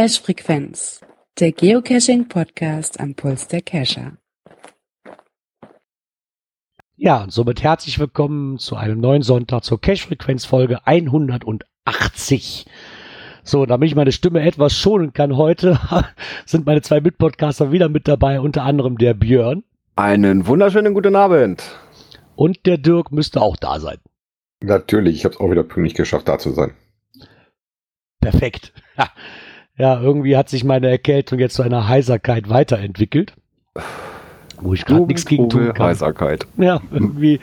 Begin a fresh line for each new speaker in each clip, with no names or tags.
Cache Frequenz, der Geocaching Podcast am Puls der Cacher.
Ja, und somit herzlich willkommen zu einem neuen Sonntag zur Cache Frequenz Folge 180. So, damit ich meine Stimme etwas schonen kann heute, sind meine zwei Mitpodcaster wieder mit dabei, unter anderem der Björn.
Einen wunderschönen guten Abend.
Und der Dirk müsste auch da sein.
Natürlich, ich habe es auch wieder pünktlich geschafft, da zu sein.
Perfekt. Ja, irgendwie hat sich meine Erkältung jetzt zu einer Heiserkeit weiterentwickelt. Wo ich gerade nichts gegen tun kann.
Heiserkeit.
Ja, irgendwie,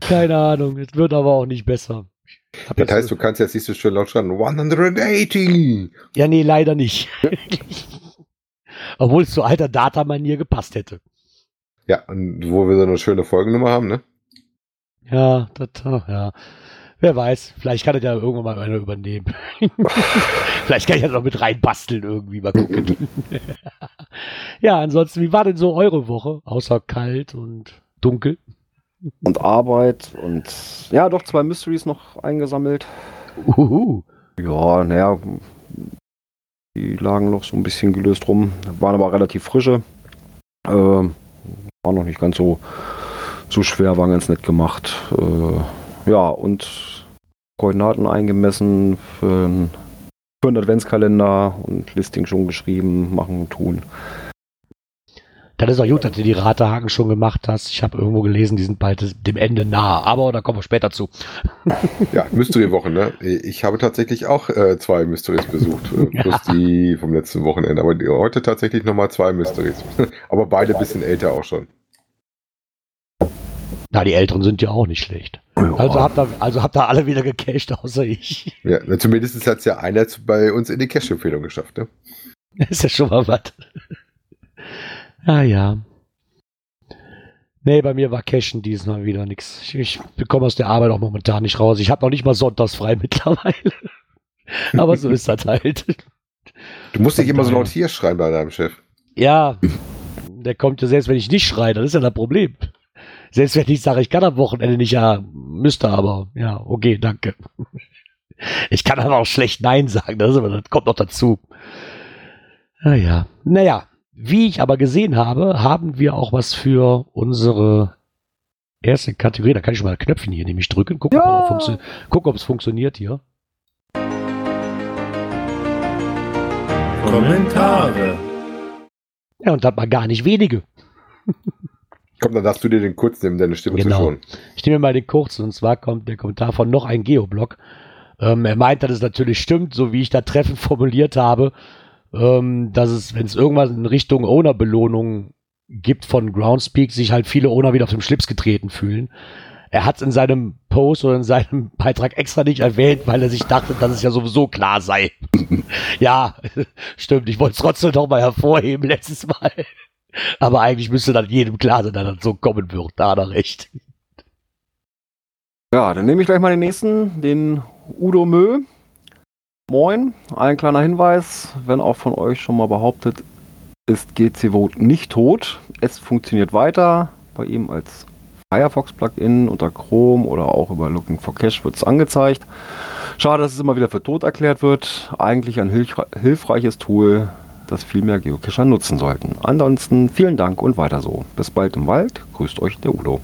keine Ahnung. Es wird aber auch nicht besser.
Das heißt, du kannst jetzt nicht so schön laut schreien, 180!
Ja, nee, leider nicht. Obwohl es zu alter Datamanier gepasst hätte.
Ja, und wo wir so eine schöne Folgennummer haben, ne?
Ja, das, ja. Wer weiß, vielleicht kann er ja irgendwann mal einer übernehmen. vielleicht kann ich das noch mit reinbasteln irgendwie, mal gucken. ja, ansonsten, wie war denn so eure Woche? Außer kalt und dunkel?
Und Arbeit und ja, doch zwei Mysteries noch eingesammelt.
Uhu.
Ja, naja, die lagen noch so ein bisschen gelöst rum, waren aber relativ frische. Ähm, war noch nicht ganz so, so schwer, war ganz nett gemacht. Äh, ja, und Koordinaten eingemessen für, ein, für einen Adventskalender und Listing schon geschrieben, machen, tun.
Das ist auch gut, dass du die Ratehaken schon gemacht hast. Ich habe irgendwo gelesen, die sind bald dem Ende nahe. Aber da kommen wir später zu.
ja, Mystery-Woche, ne? Ich habe tatsächlich auch äh, zwei Mysteries besucht. Äh, plus ja. die vom letzten Wochenende. Aber heute tatsächlich nochmal zwei Mysteries. Aber beide ein bisschen älter auch schon.
Na, die Älteren sind ja auch nicht schlecht. Also habt ihr, also habt ihr alle wieder gecached, außer ich.
Ja, zumindest hat es ja einer bei uns in die Cache-Empfehlung geschafft, ne?
ist ja schon mal was. Ah ja. Nee, bei mir war Cashen diesmal wieder nichts. Ich, ich bekomme aus der Arbeit auch momentan nicht raus. Ich habe noch nicht mal sonntags frei mittlerweile. Aber so ist das halt.
Du musst dich immer so laut hier schreien bei deinem Chef.
Ja, der kommt ja selbst, wenn ich nicht schreie, das ist ja das Problem. Selbst wenn ich sage, ich kann am Wochenende nicht, ja, müsste aber. Ja, okay, danke. Ich kann aber auch schlecht Nein sagen, das, aber, das kommt noch dazu. Naja, naja, wie ich aber gesehen habe, haben wir auch was für unsere erste Kategorie. Da kann ich schon mal Knöpfchen hier nämlich drücken. Gucken, ja. ob, guck, ob es funktioniert hier.
Kommentare.
Ja, und hat mal gar nicht wenige.
Komm, dann darfst du dir den kurz nehmen, deine Stimme
genau.
zu schonen.
Ich nehme mal den kurzen und zwar kommt der Kommentar von noch ein Geoblog. Ähm, er meint, dass es natürlich stimmt, so wie ich da treffend formuliert habe ähm, dass es, wenn es irgendwas in Richtung Owner-Belohnung gibt von Groundspeak, sich halt viele Owner wieder auf dem Schlips getreten fühlen. Er hat es in seinem Post oder in seinem Beitrag extra nicht erwähnt, weil er sich dachte, dass es ja sowieso klar sei. ja, stimmt. Ich wollte es trotzdem noch mal hervorheben letztes Mal. Aber eigentlich müsste dann jedem klar sein, dass das so kommen wird. Da hat er recht.
Ja, dann nehme ich gleich mal den nächsten, den Udo Mö. Moin, ein kleiner Hinweis, wenn auch von euch schon mal behauptet, ist GC nicht tot. Es funktioniert weiter. Bei ihm als Firefox-Plugin unter Chrome oder auch über Looking for Cache wird es angezeigt. Schade, dass es immer wieder für tot erklärt wird. Eigentlich ein hilfreiches Tool, das viel mehr Geocacher nutzen sollten. Ansonsten vielen Dank und weiter so. Bis bald im Wald. Grüßt euch der Udo.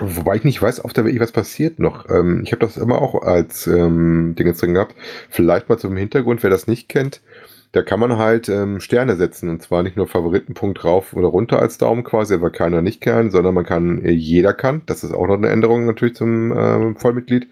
Wobei ich nicht weiß, ob da wirklich was passiert noch. Ähm, ich habe das immer auch als ähm, Ding drin gehabt. Vielleicht mal zum Hintergrund, wer das nicht kennt. Da kann man halt ähm, Sterne setzen und zwar nicht nur Favoritenpunkt rauf oder runter als Daumen quasi, aber keiner nicht kann, sondern man kann, äh, jeder kann, das ist auch noch eine Änderung natürlich zum äh, Vollmitglied,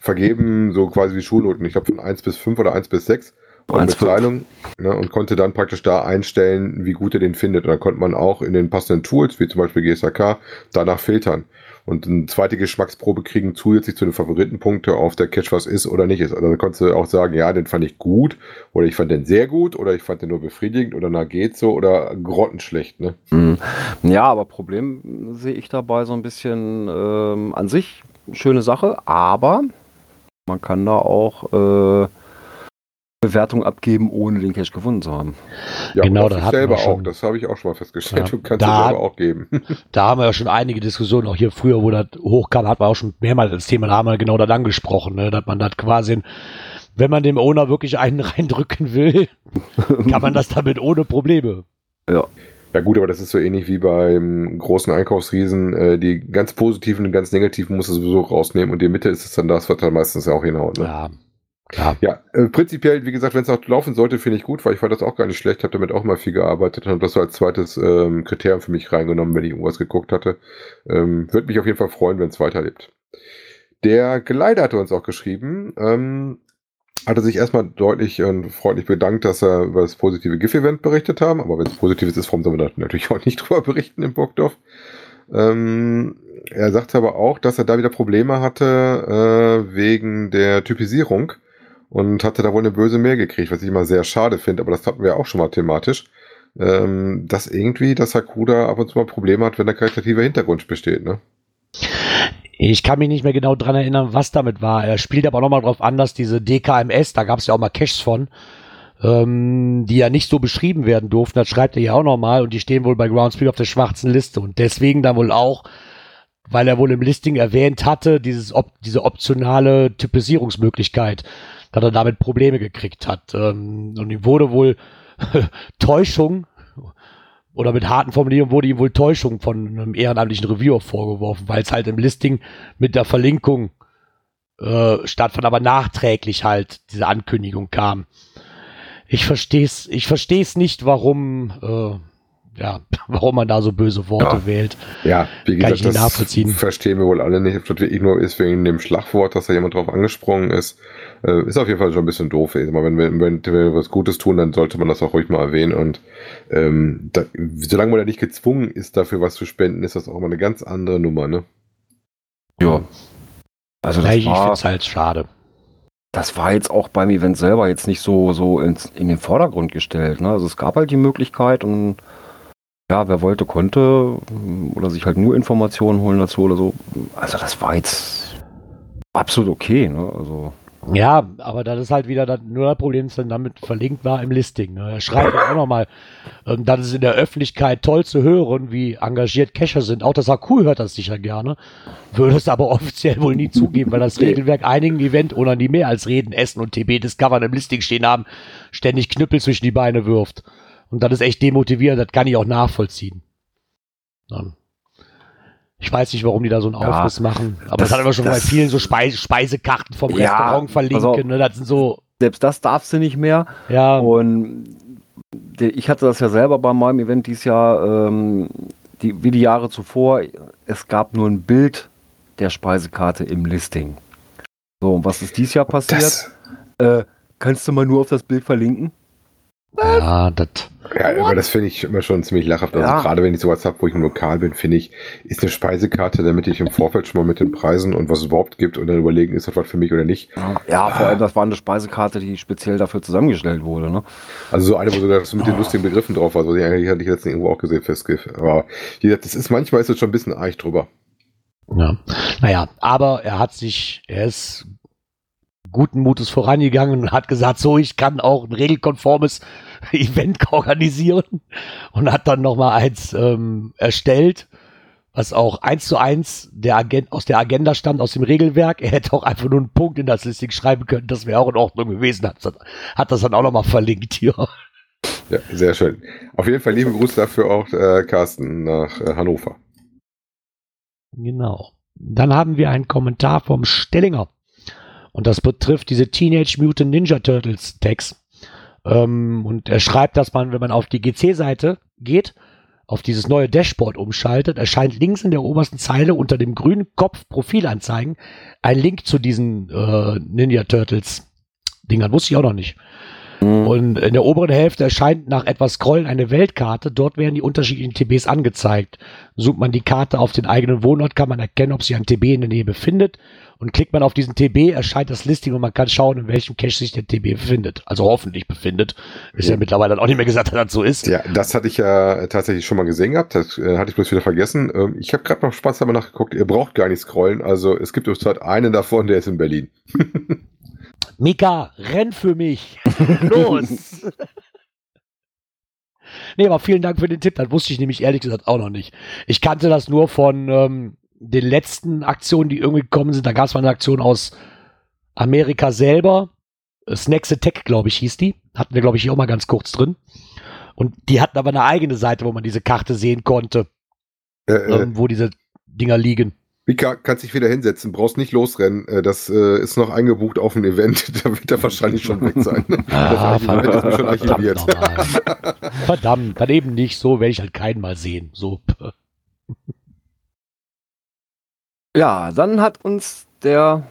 vergeben, so quasi wie Schulnoten. Ich glaube von 1 bis 5 oder 1 bis 6 und Bezahlung ne, und konnte dann praktisch da einstellen, wie gut er den findet. Und dann konnte man auch in den passenden Tools, wie zum Beispiel GSAK, danach filtern und eine zweite Geschmacksprobe kriegen zusätzlich zu den Favoritenpunkten auf der Catch was ist oder nicht ist. Also da konntest du auch sagen, ja, den fand ich gut oder ich fand den sehr gut oder ich fand den nur befriedigend oder na geht so oder grottenschlecht. Ne?
Mhm. Ja, aber Problem sehe ich dabei so ein bisschen ähm, an sich schöne Sache, aber man kann da auch äh, Bewertung abgeben, ohne den Cache gefunden zu haben.
Ja, genau, das selber auch. Das habe ich auch schon mal festgestellt. Ja, du kannst da, selber auch geben.
Da haben wir ja schon einige Diskussionen, auch hier früher, wo das hochkam, hat man auch schon mehrmals das Thema, da haben wir genau das angesprochen, ne, dass man das quasi wenn man dem Owner wirklich einen reindrücken will, kann man das damit ohne Probleme.
Ja.
Ja gut, aber das ist so ähnlich wie beim großen Einkaufsriesen. Äh, die ganz positiven und ganz negativen muss er sowieso rausnehmen und die Mitte ist es dann das, was dann meistens ja auch hinhaut. Ne?
Ja, klar.
Ja, äh, prinzipiell, wie gesagt, wenn es auch laufen sollte, finde ich gut, weil ich fand das auch gar nicht schlecht, habe damit auch mal viel gearbeitet und habe das so als zweites ähm, Kriterium für mich reingenommen, wenn ich irgendwas geguckt hatte. Ähm, Würde mich auf jeden Fall freuen, wenn es weiterlebt. Der Geleider hatte uns auch geschrieben, ähm, hatte sich erstmal deutlich und freundlich bedankt, dass er über das positive GIF-Event berichtet haben. Aber wenn es positives ist, warum soll man da natürlich auch nicht drüber berichten in Burgdorf? Ähm, er sagte aber auch, dass er da wieder Probleme hatte äh, wegen der Typisierung und hatte da wohl eine böse Mail gekriegt, was ich immer sehr schade finde, aber das hatten wir auch schon mal thematisch, ähm, dass irgendwie das Hakuda ab und zu mal Probleme hat, wenn der karitativer Hintergrund besteht, ne?
Ich kann mich nicht mehr genau dran erinnern, was damit war. Er spielt aber nochmal drauf an, dass diese DKMS, da gab es ja auch mal Caches von, ähm, die ja nicht so beschrieben werden durften. Das schreibt er ja auch nochmal und die stehen wohl bei Groundspeed auf der schwarzen Liste und deswegen dann wohl auch, weil er wohl im Listing erwähnt hatte, dieses op diese optionale Typisierungsmöglichkeit, dass er damit Probleme gekriegt hat. Ähm, und ihm wurde wohl Täuschung oder mit harten Formulierungen wurde ihm wohl Täuschung von einem ehrenamtlichen Reviewer vorgeworfen, weil es halt im Listing mit der Verlinkung äh, stattfand, aber nachträglich halt diese Ankündigung kam. Ich versteh's, ich versteh's nicht, warum, äh, ja, warum man da so böse Worte
Ja.
wählt.
Ja, wie
Kann
gesagt,
ich nicht
das
nachvollziehen.
verstehen wir wohl alle nicht, ob das wirklich nur ist wegen dem Schlagwort, dass da jemand drauf angesprungen ist. Äh, ist auf jeden Fall schon ein bisschen doof. Ich mal, wenn, wir, wenn, wenn wir was Gutes tun, dann sollte man das auch ruhig mal erwähnen. Und ähm, da, solange man da nicht gezwungen ist, dafür was zu spenden, ist das auch immer eine ganz andere Nummer, ne?
Ja. Also das
ich ich
war,
find's halt schade.
das war jetzt auch beim Event selber jetzt nicht so, so ins, in den Vordergrund gestellt. Ne? Also es gab halt die Möglichkeit und ja, wer wollte, konnte oder sich halt nur Informationen holen dazu oder so. Also das war jetzt absolut okay. Ne? Also
Ja, aber das ist halt wieder das, nur das Problem, dass dann damit verlinkt war im Listing. Ne? Er schreibt auch nochmal, ähm, das ist in der Öffentlichkeit toll zu hören, wie engagiert Cacher sind. Auch das AQ hört das sicher gerne, würde es aber offiziell wohl nie zugeben, weil das Regelwerk einigen Event-Ownern, die mehr als Reden, Essen und TB Discovern im Listing stehen haben, ständig Knüppel zwischen die Beine wirft. Und das ist echt demotivierend, das kann ich auch nachvollziehen. Ja. Ich weiß nicht, warum die da so einen
Ja,
Aufriss machen, aber
das-
das, hat aber schon bei
das-
vielen so Speise, Speisekarten vom
Ja,
Restaurant verlinken. Ne? Das sind so,
selbst das darfst du nicht mehr.
ja,
Und ich hatte das ja selber bei meinem Event dieses Jahr, ähm, die, wie die Jahre zuvor. Es gab nur ein Bild der Speisekarte im Listing. So, und was ist dieses Jahr passiert?
Das,
Äh, kannst du mal nur auf das Bild verlinken?
Ja, das.
ja, aber das finde ich immer schon ziemlich lachhaft. Also
Ja.
gerade wenn ich sowas habe, wo ich im Lokal bin, finde ich, ist eine Speisekarte, damit ich im Vorfeld schon mal mit den Preisen und was es überhaupt gibt und dann überlegen, ist das was für mich oder nicht.
Ja, vor allem, das war eine Speisekarte, die speziell dafür zusammengestellt wurde. Ne?
Also so eine, wo so das mit den lustigen Begriffen drauf war, so die eigentlich hatte ich letztens irgendwo auch gesehen fürs GIF. Aber wie gesagt, das ist manchmal ist es schon ein bisschen arg drüber.
Ja. Naja, aber er hat sich, er ist guten Mutes vorangegangen und hat gesagt, so, ich kann auch ein regelkonformes Event organisieren und hat dann nochmal eins ähm, erstellt, was auch eins zu eins der Agent, aus der Agenda stammt, aus dem Regelwerk. Er hätte auch einfach nur einen Punkt in das Listing schreiben können, das wäre auch in Ordnung gewesen. Hat, hat das dann auch nochmal verlinkt hier.
Ja, sehr schön. Auf jeden Fall liebe Grüße dafür auch äh, Carsten nach äh, Hannover.
Genau. Dann haben wir einen Kommentar vom Stellinger. Und das betrifft diese Teenage Mutant Ninja Turtles Tags. Ähm, und er schreibt, dass man, wenn man auf die GC-Seite geht, auf dieses neue Dashboard umschaltet, erscheint links in der obersten Zeile unter dem grünen Kopf Profilanzeigen ein Link zu diesen äh, Ninja Turtles Dingern. Wusste ich auch noch nicht. Und in der oberen Hälfte erscheint nach etwas Scrollen eine Weltkarte. Dort werden die unterschiedlichen TBs angezeigt. Sucht man die Karte auf den eigenen Wohnort, kann man erkennen, ob sich ein TB in der Nähe befindet. Und klickt man auf diesen TB, erscheint das Listing und man kann schauen, in welchem Cache sich der TB befindet. Also hoffentlich befindet. Ist ja, mittlerweile dann auch nicht mehr gesagt, dass das so ist.
Ja, das hatte ich ja tatsächlich schon mal gesehen gehabt. Das äh, hatte ich bloß wieder vergessen. Ähm, ich habe gerade noch Spaß dabei nachgeguckt. Ihr braucht gar nicht scrollen. Also es gibt zurzeit einen davon, der ist in Berlin.
Mika, renn für mich. Los. nee, aber vielen Dank für den Tipp. Das wusste ich nämlich ehrlich gesagt auch noch nicht. Ich kannte das nur von ähm, den letzten Aktionen, die irgendwie gekommen sind. Da gab es mal eine Aktion aus Amerika selber. Snacks Attack, glaube ich, hieß die. Hatten wir, glaube ich, hier auch mal ganz kurz drin. Und die hatten aber eine eigene Seite, wo man diese Karte sehen konnte,
Äh, äh,
ähm, wo diese Dinger liegen.
Mika, kannst dich wieder hinsetzen, brauchst nicht losrennen. Äh, Das äh, ist noch eingebucht auf ein Event. Da wird er wahrscheinlich schon weg sein.
Ah,
das ist schon archiviert.
verdammt, verdammt, dann eben nicht so, werde ich halt keinen mal sehen. So.
Ja, dann hat uns der.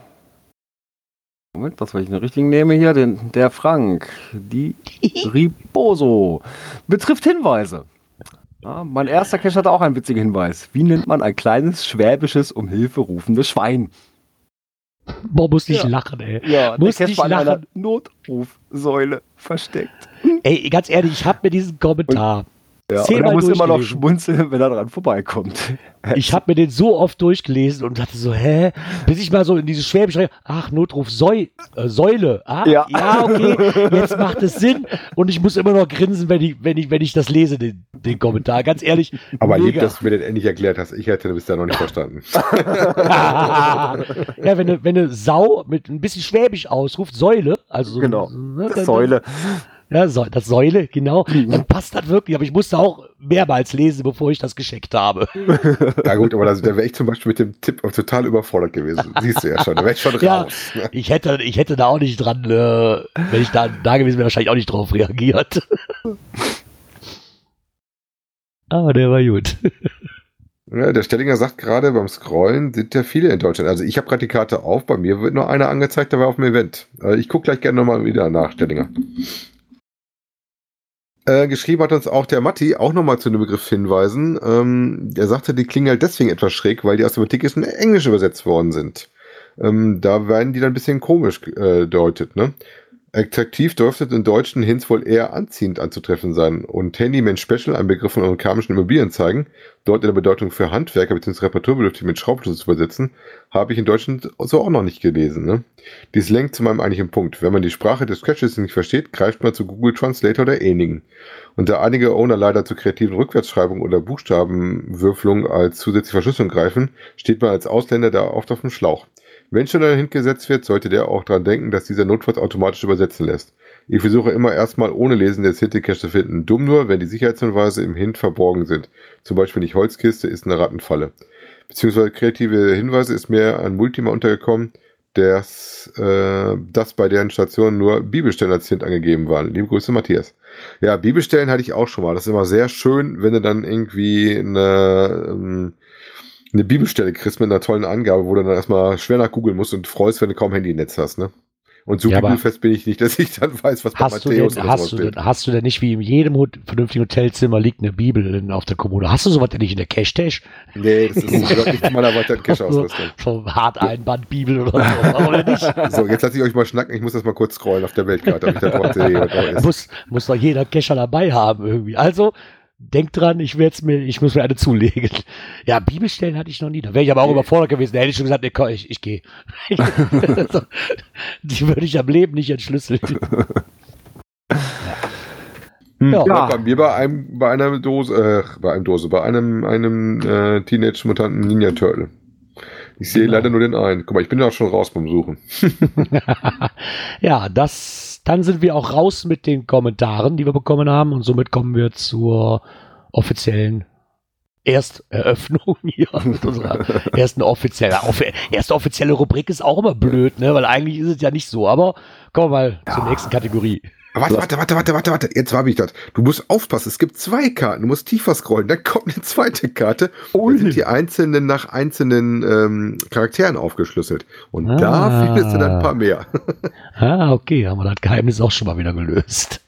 Moment, was, weil ich den richtigen nehme hier? Den, der Frank. Die Riboso. Betrifft Hinweise. Ja, mein erster Cache hatte auch einen witzigen Hinweis. Wie nennt man ein kleines, schwäbisches, um Hilfe rufendes Schwein?
Boah, muss ich
Ja.
lachen, ey.
Ja,
Muss
der Cache war in einer
lachen.
Notrufsäule versteckt.
Ey, ganz ehrlich, ich habe mir diesen Kommentar
Ja, und er muss immer noch schmunzeln, wenn er dran vorbeikommt.
Ich habe mir den so oft durchgelesen und dachte so, hä? Bis ich mal so in dieses Schwäbisch rein, ach, Notruf Säu äh, Säule. Ah, ja.
Ja.
okay, jetzt macht es Sinn. Und ich muss immer noch grinsen, wenn ich, wenn ich, wenn ich das lese, den, den Kommentar. Ganz ehrlich.
Aber lieb, dass du mir den endlich erklärt hast. Ich hätte das bisher noch nicht verstanden.
ja, wenn eine, wenn eine Sau mit ein bisschen Schwäbisch ausruft, Säule, also so,
Genau.
ne, dann-
Säule.
Ja, so, das Säule, genau. Dann passt das wirklich. Aber ich musste auch mehrmals lesen, bevor ich das gescheckt habe.
Ja gut, aber das, da wäre ich zum Beispiel mit dem Tipp total überfordert gewesen. Siehst du ja schon. Da wäre ich schon
Ja.
raus. ne?
Ich hätte, ich hätte da auch nicht dran, äh, wenn ich da, da gewesen wäre, wahrscheinlich auch nicht drauf reagiert. Aber der war gut.
Ja, der Stellinger sagt gerade, beim Scrollen sind ja viele in Deutschland. Also ich habe gerade die Karte auf, bei mir wird nur einer angezeigt, der war auf dem Event. Äh, ich gucke gleich gerne nochmal wieder nach, Stellinger. Äh, geschrieben hat uns auch der Matti, auch nochmal zu dem Begriff hinweisen. Ähm, der sagte, die klingen halt deswegen etwas schräg, weil die aus dem Antikischen in Englisch übersetzt worden sind. Ähm, da werden die dann ein bisschen komisch äh, deutet, ne? Attraktiv dürfte in deutschen Hints wohl eher anziehend anzutreffen sein. Und Handyman Special, ein Begriff von amerikanischen Immobilien zeigen, dort in der Bedeutung für Handwerker bzw. Reparaturbedürftig mit Schraubschlüssel zu übersetzen, habe ich in Deutschland so auch noch nicht gelesen. Ne? Dies lenkt zu meinem eigentlichen Punkt. Wenn man die Sprache des Caches nicht versteht, greift man zu Google Translator oder ähnlichen. Und da einige Owner leider zu kreativen Rückwärtsschreibungen oder Buchstabenwürfelung als zusätzliche Verschlüsselung greifen, steht man als Ausländer da oft auf dem Schlauch. Wenn schon ein Hint gesetzt wird, sollte der auch daran denken, dass dieser notfalls automatisch übersetzen lässt. Ich versuche immer erstmal ohne Lesen des Hint-Cache zu finden. Dumm nur, wenn die Sicherheitshinweise im Hint verborgen sind. Zum Beispiel nicht Holzkiste ist eine Rattenfalle. Beziehungsweise kreative Hinweise ist mir ein Multima untergekommen, das, äh, das bei deren Station nur Bibelstellen als Hint angegeben waren. Liebe Grüße, Matthias. Ja, Bibelstellen hatte ich auch schon mal. Das ist immer sehr schön, wenn du dann irgendwie eine, ähm, eine Bibelstelle kriegst mit einer tollen Angabe, wo du dann erstmal schwer nach googeln musst und freust, wenn du kaum Handy im Netz hast, ne? Und so
Ja,
bibelfest bin ich nicht, dass ich dann weiß, was bei
denn,
Matthäus oder
hast, du
steht.
denn, hast du denn nicht wie in jedem vernünftigen Hotelzimmer liegt eine Bibel in, auf der Kommode? Hast du sowas denn nicht in der Cache-Tash?
Nee, das ist nicht zu meiner weiteren Cache-Ausrüstung.
So hart Einband-Bibel oder so, oder nicht?
So, jetzt lasse ich euch mal schnacken. Ich muss das mal kurz scrollen auf der Weltkarte, ob ich da drauf sehe,
muss, muss doch jeder Cacher dabei haben irgendwie. Also, denkt dran, ich werd's mir, ich muss mir eine zulegen. Ja, Bibelstellen hatte ich noch nie. Da wäre ich aber auch überfordert gewesen. Da hätte ich schon gesagt, nee, komm, ich, ich gehe. Die würde ich am Leben nicht entschlüsseln.
Hm,
Ja.
ja. Bei mir bei einem, bei einer Dose, äh, bei einem Dose, bei einem, einem äh, Teenage-Mutanten Ninja Turtle. Ich sehe
Genau.
leider nur den einen. Guck mal, ich bin ja auch schon raus beim Suchen.
ja, das, dann sind wir auch raus mit den Kommentaren, die wir bekommen haben und somit kommen wir zur offiziellen Ersteröffnung hier mit unserer ersten offiziellen, offi erste offizielle Rubrik ist auch immer blöd, ne, weil eigentlich ist es ja nicht so, aber kommen wir mal zur nächsten Kategorie.
Warte, warte, warte, warte, warte, warte. Jetzt habe ich das. Du musst aufpassen. Es gibt zwei Karten. Du musst tiefer scrollen. Dann kommt eine zweite Karte. Da sind die einzelnen nach einzelnen ähm, Charakteren aufgeschlüsselt. Und
Ah.
da findest du dann ein paar mehr.
Ah, okay, haben wir das Geheimnis auch schon mal wieder gelöst.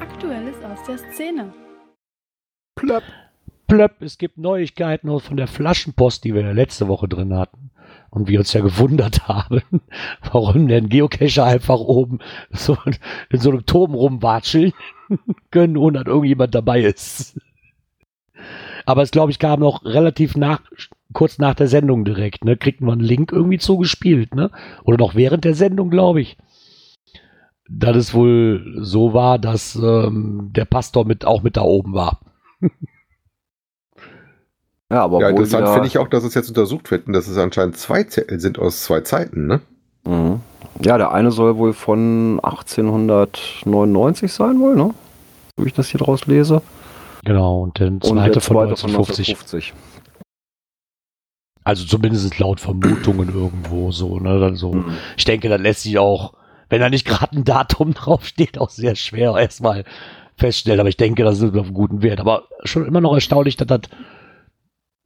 Aktuelles aus der Szene.
Plöpp.
Plöpp, es gibt Neuigkeiten aus- von der Flaschenpost, die wir letzte Woche drin hatten. Und wir uns ja gewundert haben, warum denn Geocacher einfach oben so in so einem Turm rumwatscheln können, ohne dass irgendjemand dabei ist. Aber es, glaube ich, kam noch relativ nach, kurz nach der Sendung direkt, ne? Kriegten wir einen Link irgendwie zugespielt, ne? Oder noch während der Sendung, glaube ich. Dass es wohl so war, dass ähm, der Pastor mit auch mit da oben war.
Ja, aber
Ja, interessant finde ich auch, dass es jetzt untersucht wird und dass es anscheinend zwei Zettel sind aus zwei Zeiten, ne?
Mhm. Ja, der eine soll wohl von 1899 sein wohl, ne? So wie ich das hier draus lese.
Genau, und der
Und
zweite
der
von
zweite von
1950.
1950.
Also zumindest laut Vermutungen irgendwo so. Ne? Dann so.
Mhm.
Ich denke, das lässt sich auch, wenn da nicht gerade ein Datum draufsteht, auch sehr schwer erstmal feststellen. Aber ich denke, das ist auf einem guten Wert. Aber schon immer noch erstaunlich, dass das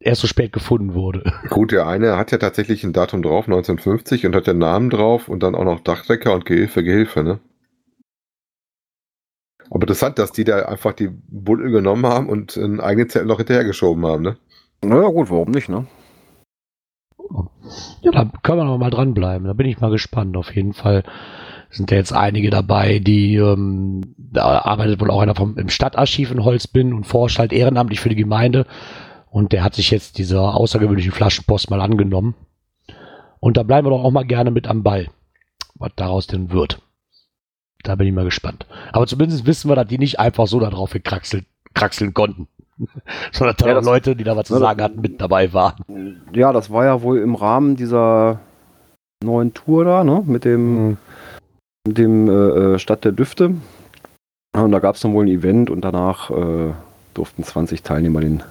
erst so spät gefunden wurde.
Gut, der eine hat ja tatsächlich ein Datum drauf, 1950, und hat den Namen drauf und dann auch noch Dachdecker und Gehilfe, Gehilfe, ne? Aber interessant, dass die da einfach die Buddel genommen haben und einen eigenen Zettel noch hinterhergeschoben haben, ne?
Naja, gut, warum nicht, ne?
Ja, da können wir noch mal dranbleiben. Da bin ich mal gespannt. Auf jeden Fall sind ja jetzt einige dabei, die, ähm, da arbeitet wohl auch einer vom, im Stadtarchiv in Holzbinn und forscht halt ehrenamtlich für die Gemeinde. Und der hat sich jetzt dieser außergewöhnlichen Flaschenpost mal angenommen. Und da bleiben wir doch auch mal gerne mit am Ball, was daraus denn wird. Da bin ich mal gespannt. Aber zumindest wissen wir, dass die nicht einfach so da drauf gekraxelt, kraxeln konnten. Sondern da
Ja, das-
Leute, die da was zu sagen hatten, mit dabei waren.
Ja, das war ja wohl im Rahmen dieser neuen Tour da, ne? Mit dem, mit dem äh, äh, Stadt der Düfte. Und da gab es dann wohl ein Event und danach äh, durften 20 Teilnehmer den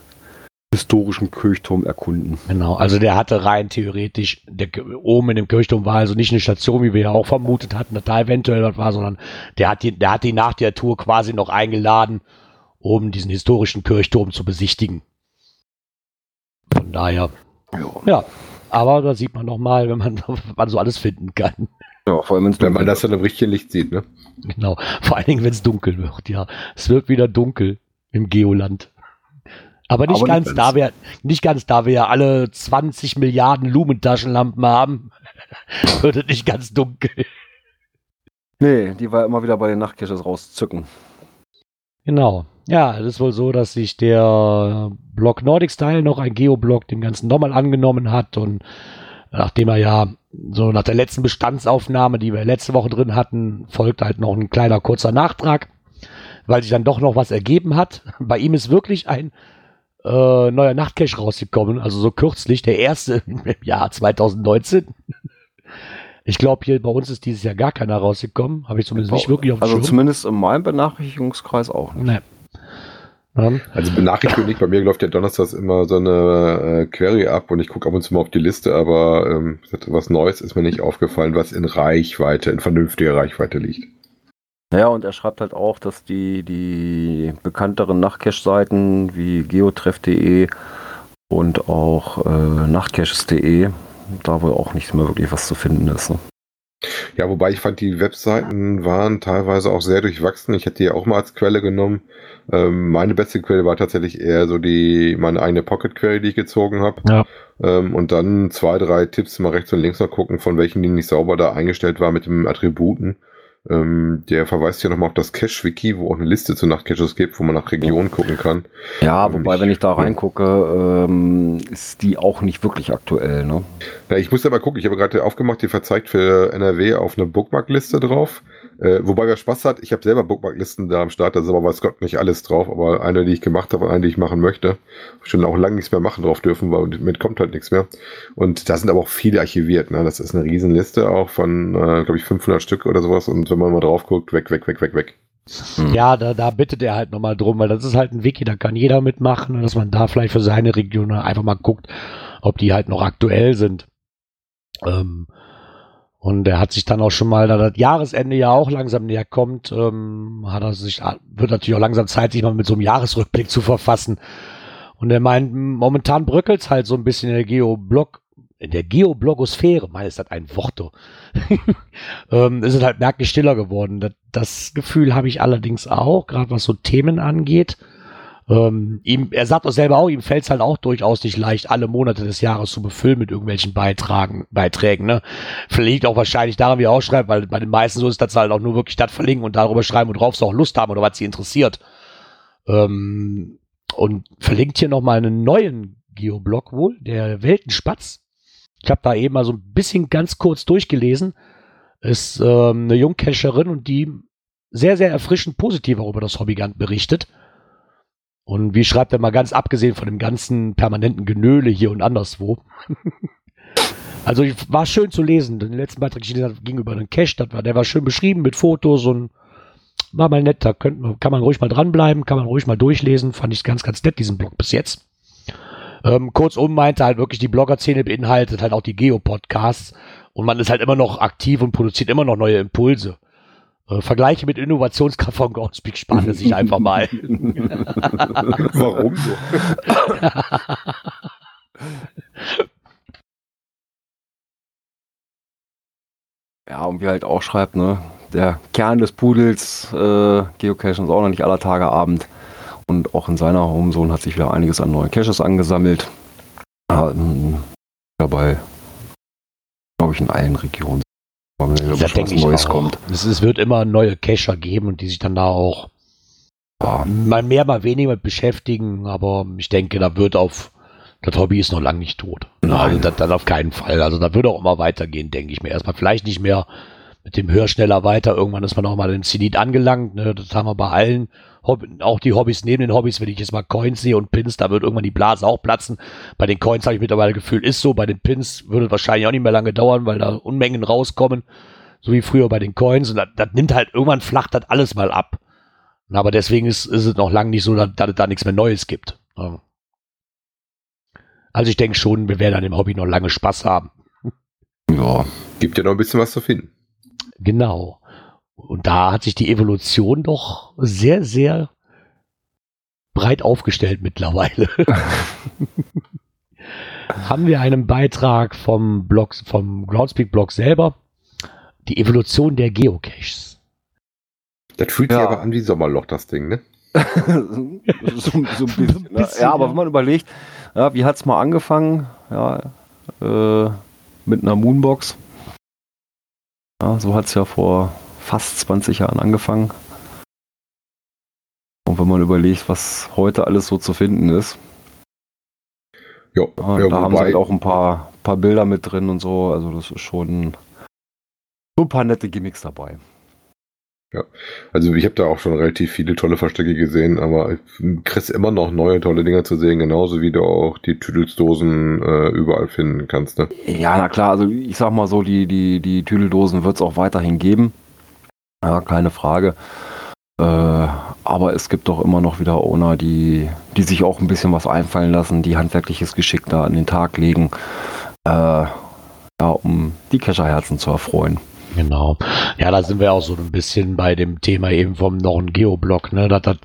historischen Kirchturm erkunden.
Genau, also der hatte rein theoretisch, der, oben in dem Kirchturm war also nicht eine Station, wie wir ja auch vermutet hatten, dass da eventuell was war, sondern der hat die, der hat die nach der Tour quasi noch eingeladen, um diesen historischen Kirchturm zu besichtigen. Von daher, ja, aber da sieht man noch mal, wenn man, man so alles finden kann.
Ja, vor allem
Wenn man das dann im richtigen Licht sieht, ne?
Genau, vor allen Dingen, wenn es dunkel wird, ja. Es wird wieder dunkel im Geoland. Aber nicht
Aber
ganz, da wir, nicht ganz, da wir ja alle 20 Milliarden Lumentaschenlampen haben, wird es nicht ganz dunkel.
Nee, die war immer wieder bei den Nachtcaches rauszücken.
Genau. Ja, es ist wohl so, dass sich der Block Nordic Style noch ein Geoblock dem Ganzen nochmal angenommen hat und nachdem er ja so nach der letzten Bestandsaufnahme, die wir letzte Woche drin hatten, folgt halt noch ein kleiner kurzer Nachtrag, weil sich dann doch noch was ergeben hat. Bei ihm ist wirklich ein äh, neuer Nachtcache rausgekommen, also so kürzlich, der erste im Jahr 2019. Ich glaube, hier bei uns ist dieses Jahr gar keiner rausgekommen. Habe ich zumindest nicht wirklich auf dem
Also
Schirm.
zumindest in meinem Benachrichtigungskreis auch nicht.
Nee. Ja.
Also Benachrichtigung nicht, bei mir läuft ja donnerstags immer so eine äh, Query ab und ich gucke ab und zu mal auf die Liste, aber ähm, was Neues ist mir nicht aufgefallen, was in Reichweite, in vernünftiger Reichweite liegt.
Ja, und er schreibt halt auch, dass die, die bekannteren Nachtcache-Seiten wie geotreff.de und auch äh, nachtcaches.de da wohl auch nicht mehr wirklich was zu finden ist. Ne?
Ja, wobei ich fand, die Webseiten waren teilweise auch sehr durchwachsen. Ich hätte die ja auch mal als Quelle genommen. Ähm, meine beste Quelle war tatsächlich eher so die meine eigene Pocket Query, die ich gezogen habe.
Ja.
Ähm, und dann zwei, drei Tipps mal rechts und links noch gucken, von welchen die nicht sauber da eingestellt war mit den Attributen. Ähm, der verweist ja nochmal auf das Cache-Wiki, wo auch eine Liste zu Nachtcaches gibt, wo man nach Regionen gucken kann.
Ja,
Ähm,
wobei,
ich-
wenn ich da reingucke, ähm, ist die auch nicht wirklich aktuell. Ne?
Ja, ich muss aber gucken, ich habe gerade aufgemacht, die verzeigt für NRW auf eine Bookmark-Liste drauf. Äh, wobei wer Spaß hat, ich habe selber Bookmark-Listen da am Start, da ist aber weiß Gott nicht alles drauf, aber eine, die ich gemacht habe und eine, die ich machen möchte. Schon auch lange nichts mehr machen drauf dürfen, weil mit kommt halt nichts mehr. Und da sind aber auch viele archiviert. Ne? Das ist eine Riesenliste auch von, äh, glaube ich, 500 Stück oder sowas. Und wenn man mal drauf guckt, weg, weg, weg, weg, weg.
Hm.
Ja, da, da bittet er halt nochmal drum, weil das ist halt ein Wiki, da kann jeder mitmachen, dass man da vielleicht für seine Region einfach mal guckt, ob die halt noch aktuell sind. Ähm, und er hat sich dann auch schon mal, da das Jahresende ja auch langsam näher kommt, ähm, hat er sich, wird natürlich auch langsam Zeit, sich mal mit so einem Jahresrückblick zu verfassen. Und er meint, momentan bröckelt's halt so ein bisschen in der Geoblog, in der Geoblogosphäre, meine ist das ein Wort, du. ähm, ist es halt merklich stiller geworden. Das, das Gefühl habe ich allerdings auch, gerade was so Themen angeht. Ähm, ihm, er sagt auch selber auch, ihm fällt es halt auch durchaus nicht leicht, alle Monate des Jahres zu befüllen mit irgendwelchen Beitragen, Beiträgen. Ne? Liegt auch wahrscheinlich daran, wie er auch schreibt, weil bei den meisten so ist, sie halt auch nur wirklich das verlinken und darüber schreiben, worauf sie auch Lust haben oder was sie interessiert. Ähm, und verlinkt hier nochmal einen neuen Geoblog wohl, der Weltenspatz. Ich habe da eben mal so ein bisschen ganz kurz durchgelesen. Ist ähm, eine Jungcacherin und die sehr, sehr erfrischend positiv auch über das Hobbygant berichtet. Und wie schreibt er mal ganz abgesehen von dem ganzen permanenten Genöle hier und anderswo. also war schön zu lesen. Den letzten Beitrag ging über den Cache, das war, der war schön beschrieben mit Fotos und war mal nett. Da könnt, kann man ruhig mal dranbleiben, kann man ruhig mal durchlesen. Fand ich ganz, ganz nett, diesen Blog bis jetzt. Ähm, kurzum meinte halt wirklich, die Blogger-Szene beinhaltet halt auch die Geo-Podcasts und man ist halt immer noch aktiv und produziert immer noch neue Impulse. Äh, Vergleiche mit Innovationskraft von Groundspeak spart er sich einfach mal.
Warum so?
Ja, und wie halt auch schreibt, ne, der Kern des Pudels, äh, Geocachen ist auch noch nicht aller Tage Abend. Und auch in seiner Homezone hat sich wieder einiges an neuen Caches angesammelt. Ähm, dabei, glaube ich, in allen Regionen.
Da denke ich Neues auch. kommt. Es, es, wird immer neue Cacher geben und die sich dann da auch ja. mal mehr, mal weniger mit beschäftigen. Aber ich denke, da wird auf das Hobby ist noch lange nicht tot. Nein. Also das, das auf keinen Fall. Also da würde auch immer weitergehen, denke ich mir. Erstmal vielleicht nicht mehr mit dem Hör schneller weiter. Irgendwann ist man auch mal im Zenit angelangt. Ne? Das haben wir bei allen. Auch die Hobbys neben den Hobbys, wenn ich jetzt mal Coins sehe und Pins, da wird irgendwann die Blase auch platzen. Bei den Coins habe ich mittlerweile gefühlt, ist so. Bei den Pins würde es wahrscheinlich auch nicht mehr lange dauern, weil da Unmengen rauskommen. So wie früher bei den Coins. Und das, das nimmt halt, irgendwann flacht das alles mal ab. Aber deswegen ist, ist es noch lange nicht so, dass, dass es da nichts mehr Neues gibt. Also ich denke schon, wir werden an dem Hobby noch lange Spaß haben.
Ja, gibt ja noch ein bisschen was zu finden.
Genau. Und da hat sich die Evolution doch sehr, sehr breit aufgestellt mittlerweile. Haben wir einen Beitrag vom Blog, vom Groundspeak-Blog selber. Die Evolution der Geocaches.
Das fühlt ja. sich aber an wie Sommerloch, das Ding, ne?
so, so, ein bisschen. Ne? Ja, aber wenn man überlegt, ja, wie hat es mal angefangen? Ja, äh, mit einer Moonbox. Ja, so hat es ja vor fast 20 Jahren angefangen. Und wenn man überlegt, was heute alles so zu finden ist,
jo,
ja, ja, da haben sie halt auch ein paar, paar Bilder mit drin und so. Also das ist schon so ein paar nette Gimmicks dabei.
Ja, also ich habe da auch schon relativ viele tolle Verstecke gesehen, aber du kriegst immer noch neue tolle Dinger zu sehen, genauso wie du auch die Tüdelsdosen äh, überall finden kannst. Ne?
Ja, na klar, also ich sag mal so, die, die, die Tüdeldosen wird es auch weiterhin geben. Ja, keine Frage. Äh, aber es gibt doch immer noch wieder Owner, die, die sich auch ein bisschen was einfallen lassen, die handwerkliches Geschick da an den Tag legen, äh, ja, um die Kescherherzen zu erfreuen.
Genau. Ja, da sind wir auch so ein bisschen bei dem Thema eben vom noch ein Geoblock. Ne? Das, das,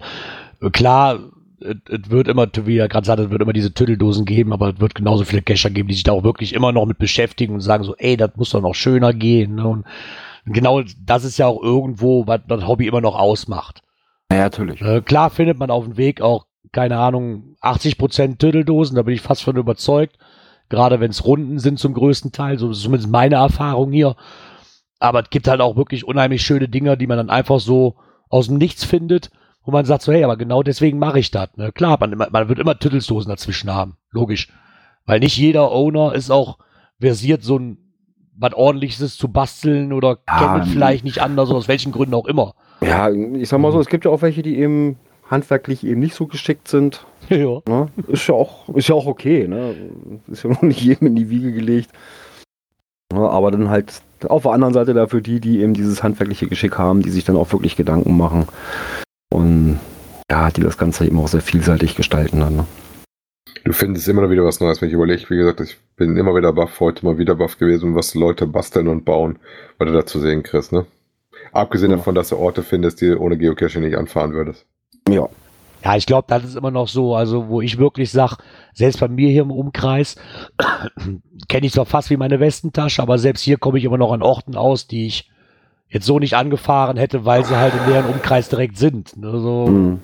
klar, es wird immer, wie er gerade sagt, es wird immer diese Tütteldosen geben, aber es wird genauso viele Cacher geben, die sich da auch wirklich immer noch mit beschäftigen und sagen so, ey, das muss doch noch schöner gehen. Ne? Und genau das ist ja auch irgendwo, was das Hobby immer noch ausmacht.
Ja, natürlich.
Äh, klar findet man auf dem Weg auch, keine Ahnung, 80% Tütteldosen, da bin ich fast von überzeugt. Gerade wenn es Runden sind zum größten Teil, so zumindest meine Erfahrung hier. Aber es gibt halt auch wirklich unheimlich schöne Dinge, die man dann einfach so aus dem Nichts findet, wo man sagt so, hey, aber genau deswegen mache ich das. Ne? Klar, man, man wird immer Tüttelsdosen dazwischen haben, logisch. Weil nicht jeder Owner ist auch versiert, so ein was ordentliches zu basteln oder ja, kennt vielleicht nicht anders, aus welchen Gründen auch immer.
Ja, ich sag mal so, es gibt ja auch welche, die eben handwerklich eben nicht so geschickt sind. Ja. Ne? Ist ja auch, ist ja auch okay, ne? Ist ja noch nicht jedem in die Wiege gelegt. Ne? Aber dann halt auf der anderen Seite dafür die, die eben dieses handwerkliche Geschick haben, die sich dann auch wirklich Gedanken machen und ja, die das Ganze eben auch sehr vielseitig gestalten dann. Ne?
Du findest immer noch wieder was Neues, wenn ich überlege. Wie gesagt, ich bin immer wieder baff, heute mal wieder baff gewesen, was Leute basteln und bauen, was du da zu sehen kriegst, ne? Abgesehen ja. davon, dass du Orte findest, die ohne Geocaching nicht anfahren würdest.
Ja, ja, ich glaube, das ist immer noch so, also wo ich wirklich sage, selbst bei mir hier im Umkreis kenne ich zwar fast wie meine Westentasche, aber selbst hier komme ich immer noch an Orten aus, die ich jetzt so nicht angefahren hätte, weil sie halt in deren Umkreis direkt sind. Also mhm.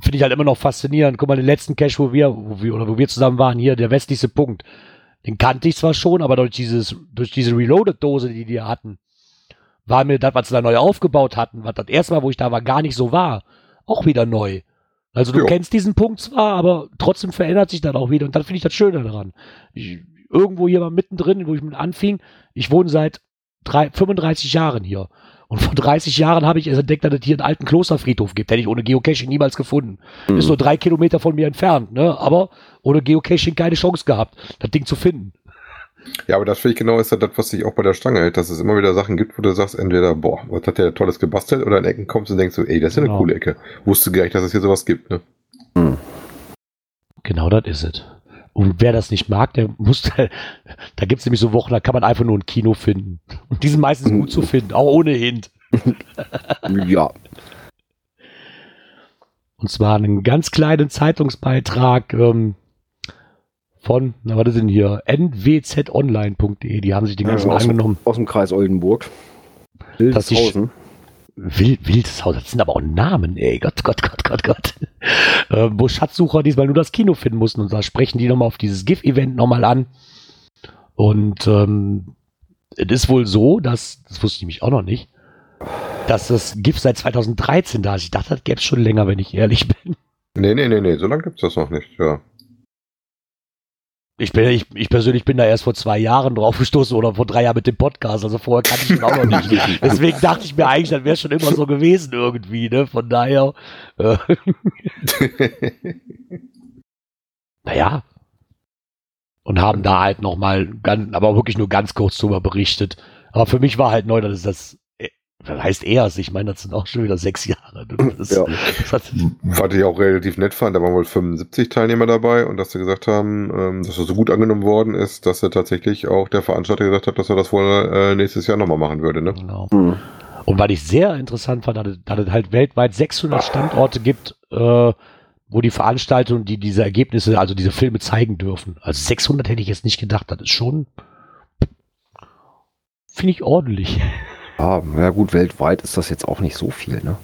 Finde ich halt immer noch faszinierend. Guck mal, den letzten Cache, wo wir, wo wir, oder wo wir zusammen waren, hier, der westlichste Punkt, den kannte ich zwar schon, aber durch dieses, durch diese Reloaded-Dose, die die hatten, war mir das, was sie da neu aufgebaut hatten, was das erste Mal, wo ich da war, gar nicht so war, auch wieder neu. Also du jo. kennst diesen Punkt zwar, aber trotzdem verändert sich das auch wieder. Und dann finde ich das Schöne daran. Ich, irgendwo hier mal mittendrin, wo ich mit anfing, ich wohne seit drei, 35 Jahren hier. Und vor 30 Jahren habe ich erst entdeckt, dass es hier einen alten Klosterfriedhof gibt. Hätte ich ohne Geocaching niemals gefunden.
Mhm.
Ist nur drei Kilometer von mir entfernt, ne? Aber ohne Geocaching keine Chance gehabt, das Ding zu finden.
Ja, aber das finde ich genau ist ja das, was sich auch bei der Stange hält, dass es immer wieder Sachen gibt, wo du sagst, entweder, boah, was hat der Tolles gebastelt, oder in Ecken kommst und denkst so, ey, das ist ja eine
Genau.
coole Ecke. Wusste gar nicht, dass es hier sowas gibt, ne?
Genau das ist es. Und wer das nicht mag, der muss, da gibt es nämlich so Wochen, da kann man einfach nur ein Kino finden. Und die sind meistens gut zu finden, auch ohne Hint.
Ja.
Und zwar einen ganz kleinen Zeitungsbeitrag ähm, von, na was ist denn hier, nwzonline.de, die haben sich den ganzen
Ja, aus,
angenommen.
aus dem Kreis Oldenburg.
Dass. Wild, wildes Haus, das sind aber auch Namen, ey, Gott, Gott, Gott, Gott, Gott. Äh, wo Schatzsucher diesmal nur das Kino finden mussten und da sprechen die nochmal auf dieses GIF-Event nochmal an. Und ähm, es ist wohl so, dass, das wusste ich nämlich auch noch nicht, dass das GIF seit 2013 da ist. Ich dachte, das gäbe es schon länger, wenn ich ehrlich bin.
Nee, nee, nee, nee, so lange gibt's das noch nicht, ja.
Ich, bin, ich, ich persönlich bin da erst vor zwei Jahren drauf gestoßen oder vor drei Jahren mit dem Podcast. Also vorher kannte ich ihn auch noch nicht. Deswegen dachte ich mir eigentlich, das wäre schon immer so gewesen irgendwie. Ne? Von daher, äh, naja. Und haben da halt nochmal, aber wirklich nur ganz kurz drüber berichtet. Aber für mich war halt neu, dass es das, das heißt erst, ich meine, das sind auch schon wieder sechs Jahre. Das,
Ja.
das hat,
Was ich auch relativ nett fand, da waren wohl 75 Teilnehmer dabei und dass sie gesagt haben, ähm, dass das so gut angenommen worden ist, dass er tatsächlich auch der Veranstalter gesagt hat, dass er das wohl äh, nächstes Jahr nochmal machen würde, ne?
genau.
Hm.
Und weil ich sehr interessant fand, dass es, dass es halt weltweit 600 Standorte gibt, äh, wo die Veranstaltungen, die diese Ergebnisse, also diese Filme zeigen dürfen. Also 600 hätte ich jetzt nicht gedacht. Das ist schon, finde ich ordentlich.
Ja, ja gut, weltweit ist das jetzt auch nicht so viel, ne?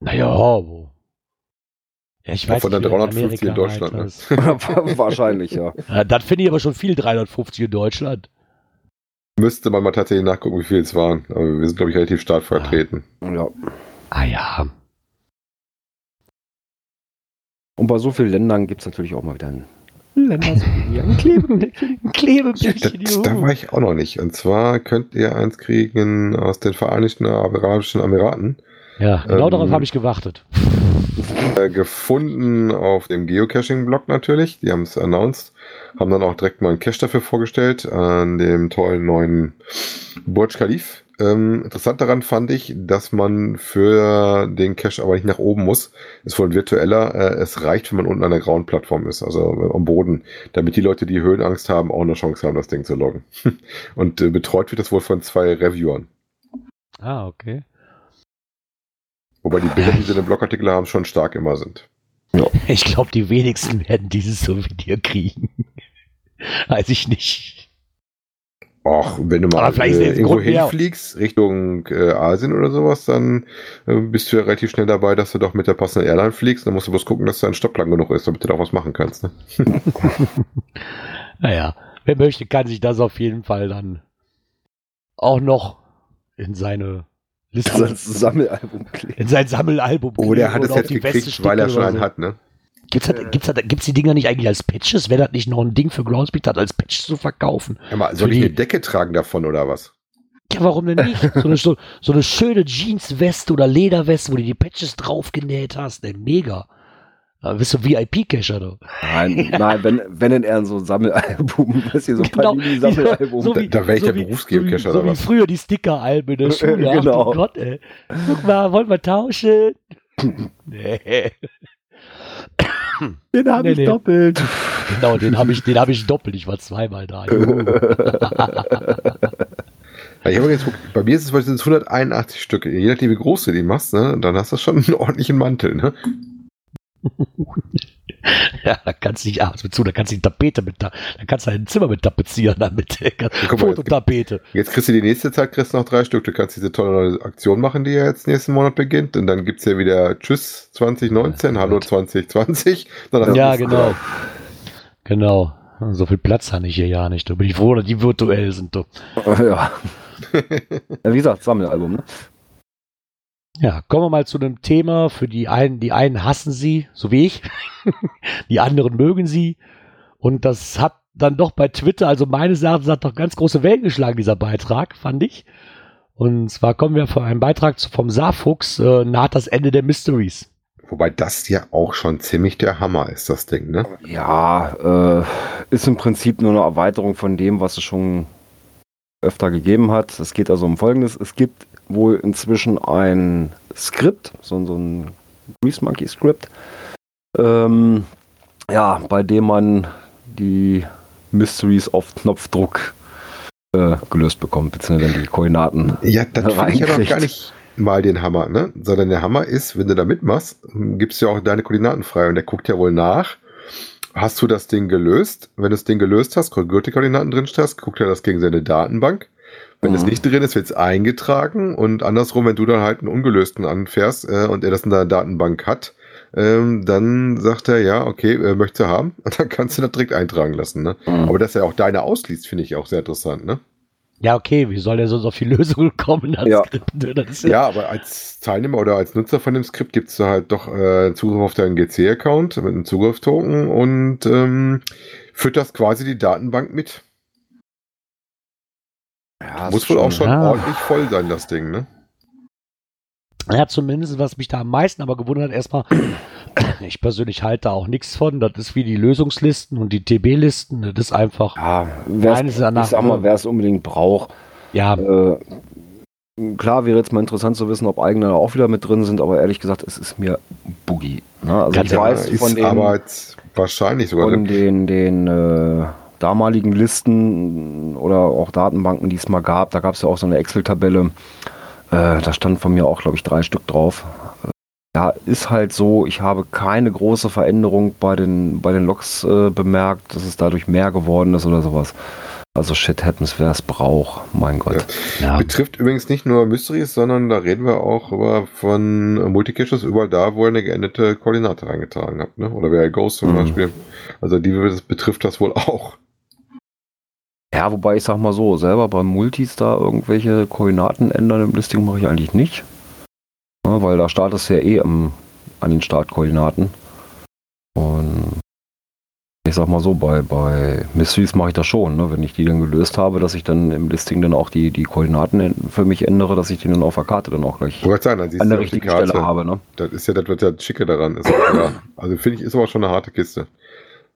Naja, wo? Ja, ich weiß
Von der
nicht, wie das
350 in Deutschland,
weiter
ne?
ist.
Wahrscheinlich, ja.
Ja, das finde ich aber schon viel, 350 in Deutschland.
Müsste man mal tatsächlich nachgucken, wie viel es waren. Aber wir sind, glaube ich, relativ stark vertreten.
ja.
Ah ja.
Und bei so vielen Ländern gibt es natürlich auch mal wieder ein Ländersouvenir. Ein Klebebildchen.
Ein Klebebildchen,
Das, da war ich auch noch nicht. Und zwar könnt ihr eins kriegen aus den Vereinigten Arabischen Emiraten.
Ja, genau
Ähm,
darauf habe ich gewartet.
Äh, gefunden auf dem Geocaching-Blog natürlich. Die haben es announced. Haben dann auch direkt mal einen Cache dafür vorgestellt an dem tollen neuen Burj Khalif. Ähm, interessant daran fand ich, dass man für den Cache aber nicht nach oben muss. Ist wohl ein virtueller. Äh, es reicht, wenn man unten an der grauen Plattform ist, also äh, am Boden, damit die Leute, die Höhenangst haben, auch eine Chance haben, das Ding zu loggen. Und äh, betreut wird das wohl von zwei Reviewern.
Ah, okay.
Wobei die Bilder, die sie in dem Blogartikel haben, schon stark immer sind.
Ich glaube, die wenigsten werden dieses Souvenir kriegen. Weiß ich nicht.
Ach, wenn du mal äh, irgendwo hinfliegst, Richtung äh, Asien oder sowas, dann äh, bist du ja relativ schnell dabei, dass du doch mit der passenden Airline fliegst. Dann musst du bloß gucken, dass dein Stopp lang genug ist, damit du da auch was machen kannst. Ne?
Naja, wer möchte, kann sich das auf jeden Fall dann auch noch in seine Liste,
Das Sammelalbum kleben.
in sein Sammelalbum
Oh, der
kleben
hat es jetzt
die
gekriegt, weil er schon einen hat, ne?
Gibt's, das, gibt's, das, gibt's die Dinger nicht eigentlich als Patches? Wäre das nicht noch ein Ding für Groundspeak, das als Patch zu verkaufen?
Ja, mal, soll ich
die-
eine Decke tragen davon oder was?
Ja, warum denn nicht? So eine, so, so eine schöne Jeansweste oder Lederweste, wo du die Patches draufgenäht hast. Ey, mega. Da bist du VIP-Cacher, du.
Nein, nein, wenn, wenn denn eher so ein Sammelalbum, weißt du, so ein
Genau,
Panini-Sammelalbum.
so wie-
Da wäre ich der
wie-
Berufsgeocacher
so wie,
oder
so wie
was?
früher die Sticker-Alben in der Schule. Ach
Genau.
du Gott, ey. Guck mal, wollen wir tauschen? nee.
Den habe
Nee,
ich
nee.
doppelt.
Genau, den habe ich, den hab ich doppelt. Ich war zweimal da.
Ich habe jetzt, bei mir ist es beispielsweise 181 Stücke. Je nachdem, wie groß du die machst, ne, dann hast du schon einen ordentlichen Mantel. Ne?
ja, da kannst du nicht abends mit zu, da kannst du die Tapete mit, da da kannst du dein Zimmer mit tapezieren damit. Fototapete.
Jetzt kriegst du die nächste Zeit kriegst du noch drei Stück. Du kannst diese tolle neue Aktion machen, die ja jetzt nächsten Monat beginnt. Und dann gibt's ja wieder Tschüss 2019,
Ja,
Hallo
gut.
2020. Dann hast du
Ja, genau. Genau. So viel Platz habe ich hier ja nicht. Da bin ich froh, dass die virtuell sind. Du.
ja. ja. Wie gesagt, Sammelalbum, ne?
Ja, kommen wir mal zu einem Thema. Für die einen, die einen hassen sie, so wie ich. die anderen mögen sie. Und das hat dann doch bei Twitter, also meines Erachtens hat doch ganz große Wellen geschlagen, dieser Beitrag, fand ich. Und zwar kommen wir von einem Beitrag vom Saarfuchs, äh, naht das Ende der Mysteries.
Wobei das ja auch schon ziemlich der Hammer ist, das Ding, ne?
Ja, äh, ist im Prinzip nur eine Erweiterung von dem, was es schon öfter gegeben hat. Es geht also um Folgendes. Es gibt wohl inzwischen ein Skript, so, so ein Grease Monkey Skript, ähm, ja, bei dem man die Mysteries auf Knopfdruck äh, gelöst bekommt, beziehungsweise die Koordinaten.
Ja, das finde ich ja noch gar nicht mal den Hammer, ne? Sondern der Hammer ist, wenn du da mitmachst, gibst du ja auch deine Koordinaten frei und der guckt ja wohl nach. Hast du das Ding gelöst? Wenn du das Ding gelöst hast, Gürtelkoordinaten drin hast, guckt er das gegen seine Datenbank. Wenn es
Mhm.
nicht drin ist, wird es eingetragen und andersrum, wenn du dann halt einen ungelösten anfährst äh, und er das in deiner Datenbank hat, ähm, dann sagt er, ja, okay, äh, möchtest du haben? Und dann kannst du das direkt eintragen lassen, ne?
Mhm.
Aber dass er auch deine ausliest, finde ich auch sehr interessant, ne?
Ja, okay, wie soll der sonst auf die Lösung kommen als
Ja.
Skript? ne? Das
Ja, aber als Teilnehmer oder als Nutzer von dem Skript gibst du halt doch äh, Zugriff auf deinen GC-Account mit einem Zugriffstoken und ähm, fütterst quasi die Datenbank mit.
Ja,
Muss wohl auch schon
ja.
ordentlich voll sein, das Ding, ne?
Ja, zumindest, was mich da am meisten aber gewundert hat, erstmal, ich persönlich halte da auch nichts von. Das ist wie die Lösungslisten und die TB-Listen. Das ist einfach,
Ja, wer's,
Meines
ich sag mal, wer es unbedingt braucht.
ja,
Äh, klar wäre jetzt mal interessant zu wissen, ob eigene da auch wieder mit drin sind, aber ehrlich gesagt, es ist mir Boogie. Ne? Also
Ganz
ich
ja,
weiß
ist
von den,
aber jetzt wahrscheinlich sogar
von den, den äh, damaligen Listen oder auch Datenbanken, die es mal gab, da gab es ja auch so eine Excel-Tabelle. Äh, da stand von mir auch, glaube ich, drei Stück drauf. Äh, Ja, ist halt so, ich habe keine große Veränderung bei den, bei den Logs äh, bemerkt, dass es dadurch mehr geworden ist oder sowas. Also shit happens, wer es braucht, mein Gott.
ja.
Betrifft übrigens nicht nur Mysteries, sondern da reden wir auch über von Multicaches überall da, wo er eine geänderte Koordinate reingetragen hat, ne? Oder wer Ghost zum
Mhm.
Beispiel. Also die das betrifft das wohl auch.
Ja, wobei ich sag mal so, selber beim Multis da irgendwelche Koordinaten ändern im Listing mache ich eigentlich nicht. Ja, weil da startest du ja eh am, an den Startkoordinaten. Und ich sag mal so, bei, bei Mysteries mache ich das schon, ne? wenn ich die dann gelöst habe, dass ich dann im Listing dann auch die, die Koordinaten für mich ändere, dass ich die dann auf der Karte dann auch gleich
sagen, dann
an der richtigen Stelle habe. Ne?
Das ist ja das, was das Schicke daran ist. ja. Also finde ich, ist aber schon eine harte Kiste.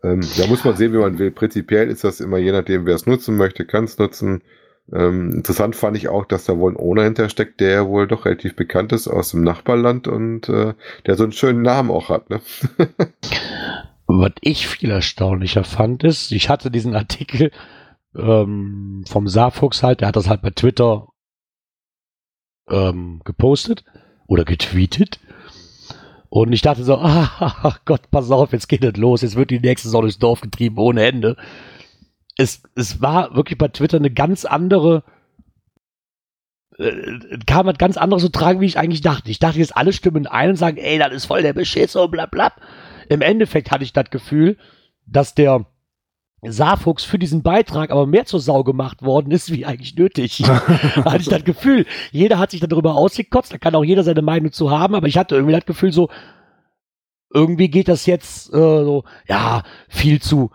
Ähm, da muss man sehen, wie man will. Prinzipiell ist das immer je nachdem, wer es nutzen möchte, kann es nutzen. Ähm, interessant fand ich auch, dass da wohl ein Owner hintersteckt, der wohl doch relativ bekannt ist aus dem Nachbarland und äh, der so einen schönen Namen auch hat. Ne?
Was ich viel erstaunlicher fand, ist, ich hatte diesen Artikel ähm, vom Saarfuchs halt, der hat das halt bei Twitter ähm, gepostet oder getweetet. Und ich dachte so, ah, Gott, pass auf, jetzt geht es los, jetzt wird die nächste Sonne durchs Dorf getrieben ohne Ende. Es, es war wirklich bei Twitter eine ganz andere, äh, kam was ganz anderes zu tragen, wie ich eigentlich dachte. Ich dachte jetzt alle stimmen ein und sagen, ey, das ist voll der Beschiss und bla bla. Im Endeffekt hatte ich das Gefühl, dass der Saarfuchs für diesen Beitrag aber mehr zur Sau gemacht worden ist, wie eigentlich nötig. da hatte ich das Gefühl, jeder hat sich darüber ausgekotzt, da kann auch jeder seine Meinung zu haben, aber ich hatte irgendwie das Gefühl so, irgendwie geht das jetzt äh, so, ja, viel zu,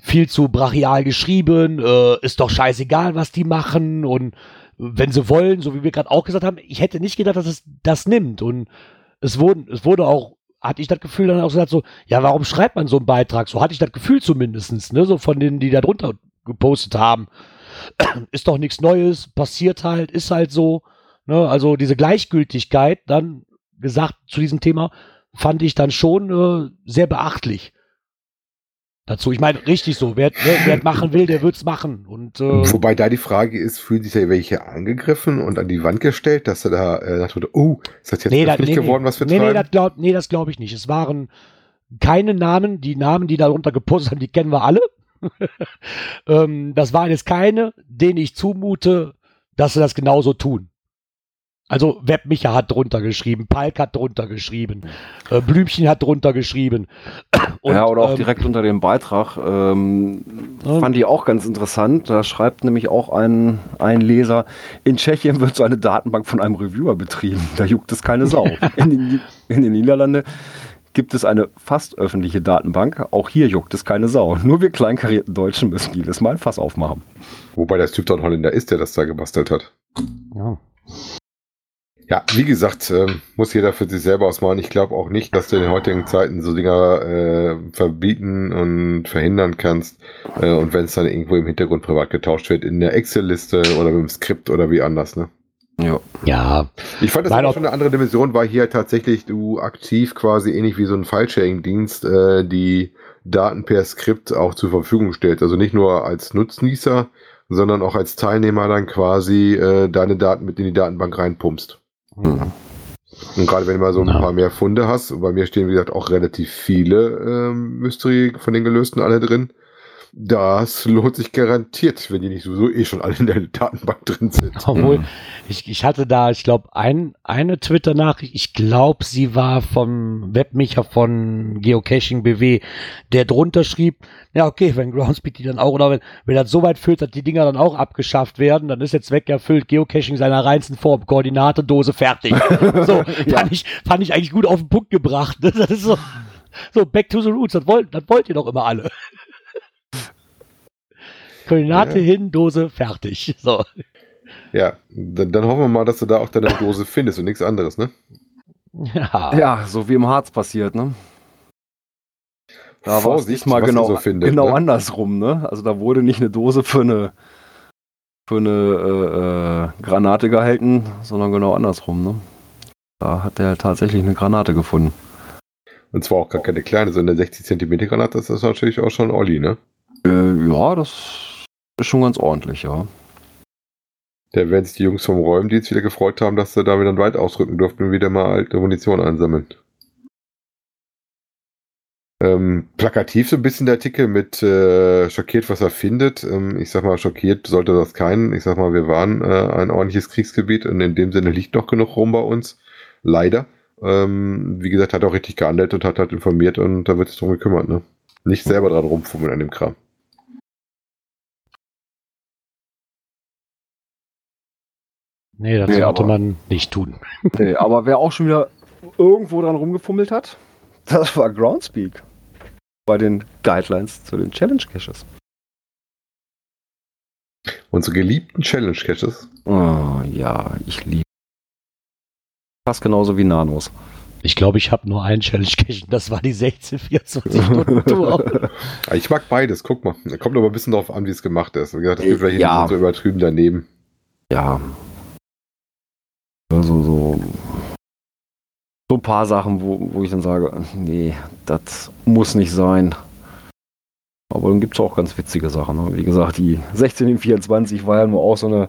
viel zu brachial geschrieben, äh, ist doch scheißegal, was die machen und wenn sie wollen, so wie wir gerade auch gesagt haben, ich hätte nicht gedacht, dass es das nimmt und es wurde, es wurde auch, hatte ich das Gefühl dann auch gesagt so, ja, warum schreibt man so einen Beitrag? So hatte ich das Gefühl zumindestens, ne, so von denen, die da drunter gepostet haben. ist doch nichts Neues, passiert halt, ist halt so, ne, also diese Gleichgültigkeit dann gesagt zu diesem Thema fand ich dann schon äh, sehr beachtlich. Dazu, ich meine, richtig so, wer, wer, machen will, der wird's machen. Und äh,
Wobei da die Frage ist, fühlen sich da welche angegriffen und an die Wand gestellt, dass er da äh, dachte, oh, ist das jetzt
Nee,
öffentlich
nee, nee.
geworden, was wir
nee, nee,
treiben?
das glaub, nee, das glaube ich nicht. Es waren keine Namen. Die Namen, die darunter gepostet haben, die kennen wir alle. ähm, das waren jetzt keine, denen ich zumute, dass sie das genauso tun. Also Webmicha hat drunter geschrieben, Palk hat drunter geschrieben, äh, Blümchen hat drunter geschrieben. Und,
ja, oder auch
ähm,
direkt unter dem Beitrag. Ähm,
Ja.
Fand ich auch ganz interessant. Da schreibt nämlich auch ein, ein Leser, in Tschechien wird so eine Datenbank von einem Reviewer betrieben. Da juckt es keine Sau. in, den, in den Niederlanden gibt es eine fast öffentliche Datenbank. Auch hier juckt es keine Sau. Nur wir kleinkarierten Deutschen müssen jedes Mal ein Fass aufmachen.
Wobei das Typ ein Holländer ist, der das da gebastelt hat.
Ja.
Ja, wie gesagt, ähm, muss jeder für sich selber ausmalen. Ich glaube auch nicht, dass du in den heutigen Zeiten so Dinger äh, verbieten und verhindern kannst. Äh, und wenn es dann irgendwo im Hintergrund privat getauscht wird, in der Excel-Liste oder mit dem Skript oder wie anders, ne?
Ja.
Ja,
Ich fand das
auch-
schon eine andere Dimension, weil hier tatsächlich du aktiv quasi ähnlich wie so ein File-Sharing-Dienst äh, die Daten per Skript auch zur Verfügung stellst. Also nicht nur als Nutznießer, sondern auch als Teilnehmer dann quasi äh, deine Daten mit in die Datenbank reinpumpst.
Mhm.
Und gerade wenn du mal so ein
Ja.
paar mehr Funde hast, bei mir stehen, wie gesagt, auch relativ viele ähm, Mystery von den gelösten alle drin, das lohnt sich garantiert, wenn die nicht sowieso eh schon alle in der Datenbank drin sind.
obwohl,
Mhm.
ich, ich hatte da, ich glaube, ein, eine Twitter-Nachricht, ich glaube, sie war vom Webmacher von Geocaching BW, der drunter schrieb, ja, okay, wenn Groundspeak die dann auch, oder wenn, wenn das so weit führt, dass die Dinger dann auch abgeschafft werden, dann ist der Zweck erfüllt, Geocaching seiner reinsten Form, Koordinate, Dose, fertig. So,
Ja.
fand, ich, fand ich eigentlich gut auf den Punkt gebracht. Das ist so, so back to the roots, das wollt, das wollt ihr doch immer alle. Koordinate
Ja.
hin, Dose, fertig. So.
Ja, dann, dann hoffen wir mal, dass du da auch deine Dose findest und nichts anderes, ne?
Ja.
ja, so wie im Harz passiert, ne? Da war es
was ihr
genau,
so findet,
genau
ne?
andersrum, ne? Also da wurde nicht eine Dose für eine für eine äh, äh, Granate gehalten, sondern genau andersrum, ne? Da hat er tatsächlich eine Granate gefunden.
Und zwar auch gar keine kleine, sondern eine 60 cm Granate, das ist natürlich auch schon Olli, ne?
Äh, ja, das ist schon ganz ordentlich, ja.
Da werden sich die Jungs vom Räumdienst wieder gefreut haben, dass sie da wieder weit ausrücken durften und wieder mal alte Munition einsammeln. Ähm, plakativ so ein bisschen der Artikel mit äh, schockiert, was er findet. Ähm, ich sag mal, schockiert sollte das keinen. Ich sag mal, wir waren äh, ein ordentliches Kriegsgebiet und in dem Sinne liegt noch genug rum bei uns. Leider. Ähm, wie gesagt, hat auch richtig gehandelt und hat halt informiert und da wird sich drum gekümmert, ne? Nicht selber dran rumfummeln an dem Kram.
Nee, das
Nee,
sollte
aber-
man nicht tun.
Nee, aber wer auch schon wieder irgendwo dran rumgefummelt hat, das war Groundspeak. Bei den Guidelines zu den Challenge Caches.
Unsere geliebten Challenge-Caches.
Oh, ja, ich liebe. Fast genauso wie Nanos.
Ich glaube, ich habe nur einen Challenge Cache, das war die 16, 24 Stunden Tour.
Ich mag beides, guck mal. Kommt aber ein bisschen darauf an, wie es gemacht ist. Wie gesagt, es gibt welche, die
Ja.
so übertrieben daneben.
ja. Also so. So ein paar Sachen, wo, wo ich dann sage, nee, das muss nicht sein. Aber dann gibt es auch ganz witzige Sachen. Ne? Wie gesagt, die 16 in 24 war ja nur auch so eine,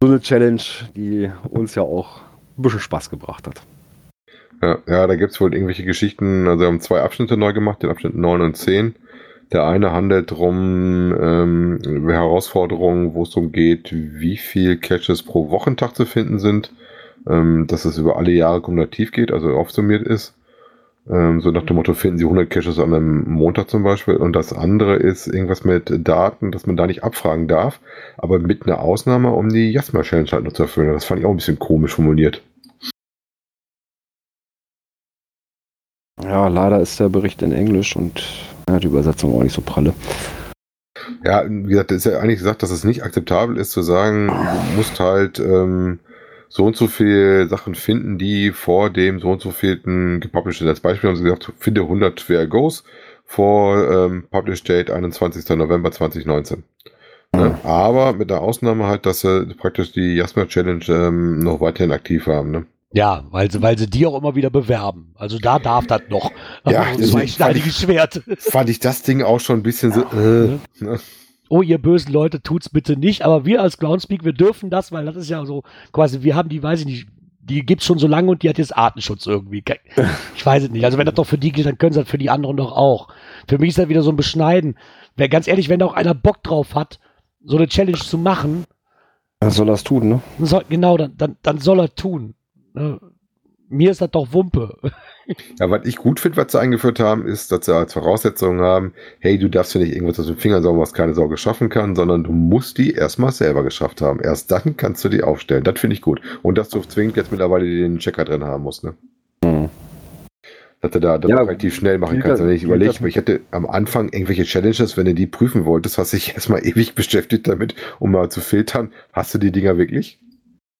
so eine Challenge, die uns ja auch ein bisschen Spaß gebracht hat.
Ja, ja da gibt es wohl irgendwelche Geschichten. Also, wir haben zwei Abschnitte neu gemacht, den Abschnitt 9 und 10. Der eine handelt drum ähm, Herausforderungen, wo es darum geht, wie viel Caches pro Wochentag zu finden sind. Ähm, dass es über alle Jahre kumulativ geht, also aufsummiert ist. Ähm, so nach dem Motto, finden Sie 100 Caches an einem Montag zum Beispiel. Und das andere ist irgendwas mit Daten, dass man da nicht abfragen darf, aber mit einer Ausnahme, um die Jasma Challenge halt noch zu erfüllen. Das fand ich auch ein bisschen komisch formuliert.
Ja, leider ist der Bericht in Englisch und ja, die Übersetzung auch nicht so pralle.
Ja, wie gesagt, es ist ja eigentlich gesagt, dass es nicht akzeptabel ist zu sagen, du musst halt ähm, so und so viele Sachen finden, die vor dem so und so vielten gepublished sind. Als Beispiel haben sie gesagt, finde 100 Where Goes vor ähm, Publish Date 21. November 2019. Ne? Aber mit der Ausnahme halt, dass sie praktisch die Jasma Challenge ähm, noch weiterhin aktiv haben. Ne?
Ja, weil sie, weil sie die auch immer wieder bewerben. Also da darf das noch.
Ja,
Also,
das-
zweischneidiges Schwert.
Fand ich das Ding auch schon ein bisschen so. Äh, ne?
Oh, ihr bösen Leute, tut's bitte nicht. Aber wir als Groundspeak, wir dürfen das, weil das ist ja so quasi, wir haben die, weiß ich nicht, die gibt's schon so lange und die hat jetzt Artenschutz irgendwie. Ich weiß es nicht. Also wenn das doch für die gilt, dann können sie das für die anderen doch auch. Für mich ist das wieder so ein Beschneiden. Wer ganz ehrlich, wenn da auch einer Bock drauf hat, so eine Challenge zu machen,
Was soll das tun, ne?
dann soll, genau, dann, dann, dann soll er tun. Ne? Mir ist das doch Wumpe.
Ja, was ich gut finde, was sie eingeführt haben, ist, dass sie als Voraussetzung haben, hey, du darfst ja nicht irgendwas aus den Fingern saugen, was keine Sau geschaffen kann, sondern du musst die erstmal selber geschafft haben. Erst dann kannst du die aufstellen. Das finde ich gut. Und dass du zwingend jetzt mittlerweile den Checker drin haben musst, ne?
Hm.
Dass du da, da
Ja,
relativ schnell machen kannst. Wenn ich überlege, ich hätte am Anfang irgendwelche Challenges, wenn du die prüfen wolltest, hast dich erstmal ewig beschäftigt damit, um mal zu filtern, hast du die Dinger wirklich?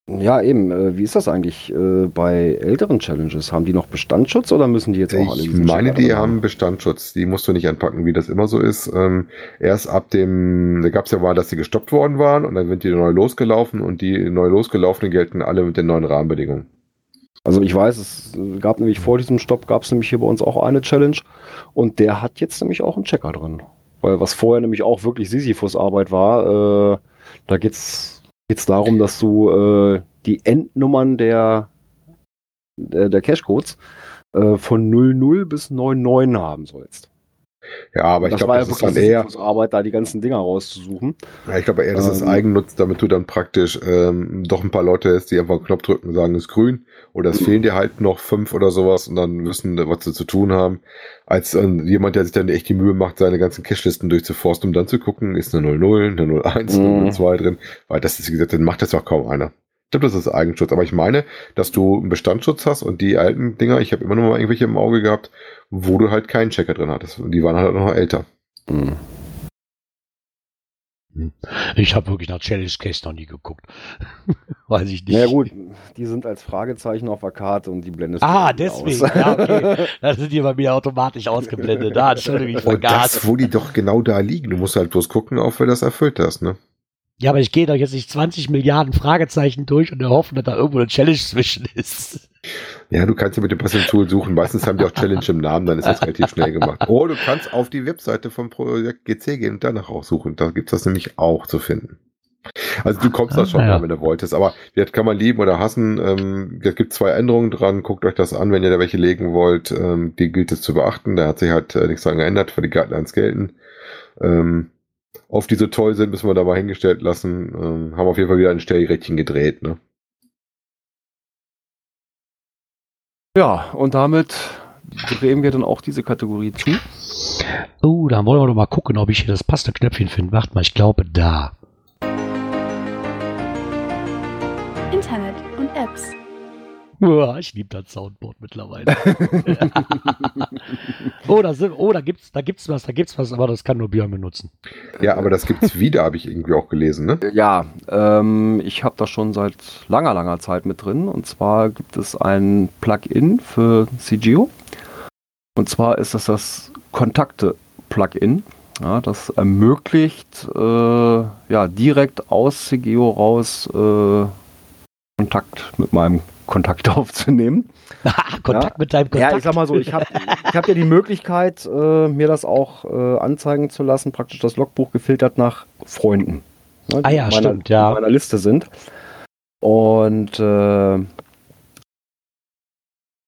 Ja, eben. Äh, wie ist das eigentlich äh, bei älteren Challenges? Haben die noch Bestandsschutz oder müssen die jetzt auch alle
Ich meine, die haben Bestandsschutz. Die musst du nicht anpacken, wie das immer so ist. Ähm, erst ab dem, da gab es ja mal, dass die gestoppt worden waren und dann sind die neu losgelaufen und die neu losgelaufenen gelten alle mit den neuen Rahmenbedingungen.
Also ich weiß, es gab nämlich vor diesem Stopp, gab es nämlich hier bei uns auch eine Challenge und der hat jetzt nämlich auch einen Checker drin. Weil was vorher nämlich auch wirklich Sisyphus-Arbeit war, äh, da geht's geht's darum, dass du äh, die Endnummern der, der, der Cashcodes äh, von 00 bis 99 haben sollst.
Ja, aber ich
das
glaube, das
ja
ist dann eher,
Sisyphus-Arbeit, da die ganzen Dinger rauszusuchen.
ja, ich glaube eher, das ist
Ähm.
Eigennutz, damit du dann praktisch ähm, doch ein paar Leute hast, die einfach einen Knopf drücken und sagen, es ist grün oder es
Mhm.
fehlen dir halt noch fünf oder sowas und dann wissen, was sie zu tun haben, als äh, jemand, der sich dann echt die Mühe macht, seine ganzen Cashlisten durchzuforsten, um dann zu gucken, ist eine 00, eine 01, eine
Mhm.
02 drin, weil das ist, wie gesagt, dann macht das auch kaum einer. Ich glaube, das ist Eigenschutz. Aber ich meine, dass du einen Bestandsschutz hast und die alten Dinger, ich habe immer noch mal irgendwelche im Auge gehabt, wo du halt keinen Checker drin hattest. Und die waren halt noch älter.
Mhm.
Ich habe wirklich nach Challenge Case noch nie geguckt. Weiß ich nicht.
Naja gut, die sind als Fragezeichen auf der Karte und die blendest du
Ah, deswegen.
aus.
Ja, okay. Da sind die bei mir automatisch ausgeblendet. Da, Entschuldigung, ich
Und
vergaß.
das, wo die doch genau da liegen. Du musst halt bloß gucken, auf wer das erfüllt hast, ne?
Ja, aber ich gehe doch jetzt nicht 20 Milliarden Fragezeichen durch und erhoffen, dass da irgendwo eine Challenge zwischen ist.
Ja, du kannst ja mit dem passenden Tool suchen. Meistens haben die auch Challenge im Namen, dann ist das relativ schnell gemacht. Oder du kannst auf die Webseite vom Projekt GC gehen und danach raussuchen. Da gibt's das nämlich auch zu finden. Also du kommst da
Ah,
schon
ja.
mal, wenn du wolltest. Aber das kann man lieben oder hassen. Ähm, es gibt zwei Änderungen dran. Guckt euch das an, wenn ihr da welche legen wollt. Ähm, die gilt es zu beachten. Da hat sich halt äh, nichts dran geändert, für die Guidelines gelten. Ähm, auf die so toll sind, müssen wir da mal hingestellt lassen. Ähm, haben auf jeden Fall wieder ein Stellrädchen gedreht. Ne?
Ja, und damit drehen wir dann auch diese Kategorie zu.
Oh, da wollen wir doch mal gucken, ob ich hier das passende Knöpfchen finde. Warte mal, ich glaube da.
Internet und Apps.
Uah, ich liebe das Soundboard mittlerweile. oh, da, sind, oh, da gibt's, da gibt's was, da gibt's was, aber das kann nur Björn benutzen.
Ja, aber das gibt's wieder, habe ich irgendwie auch gelesen. Ne?
Ja, ähm, ich habe das schon seit langer, langer Zeit mit drin. Und zwar gibt es ein Plugin für CGO. Und zwar ist das das Kontakte-Plugin. Ja, das ermöglicht äh, ja, direkt aus CGO raus äh, Kontakt mit meinem Kontakt aufzunehmen.
Kontakt
Ja.
mit deinem Kontakt.
Ja, ich sag mal so, ich habe ich hab ja die Möglichkeit, äh, mir das auch äh, anzeigen zu lassen, praktisch das Logbuch gefiltert nach Freunden. Ne,
Ah
die
ja,
in meiner,
stimmt, ja.
In meiner Liste sind. Und äh,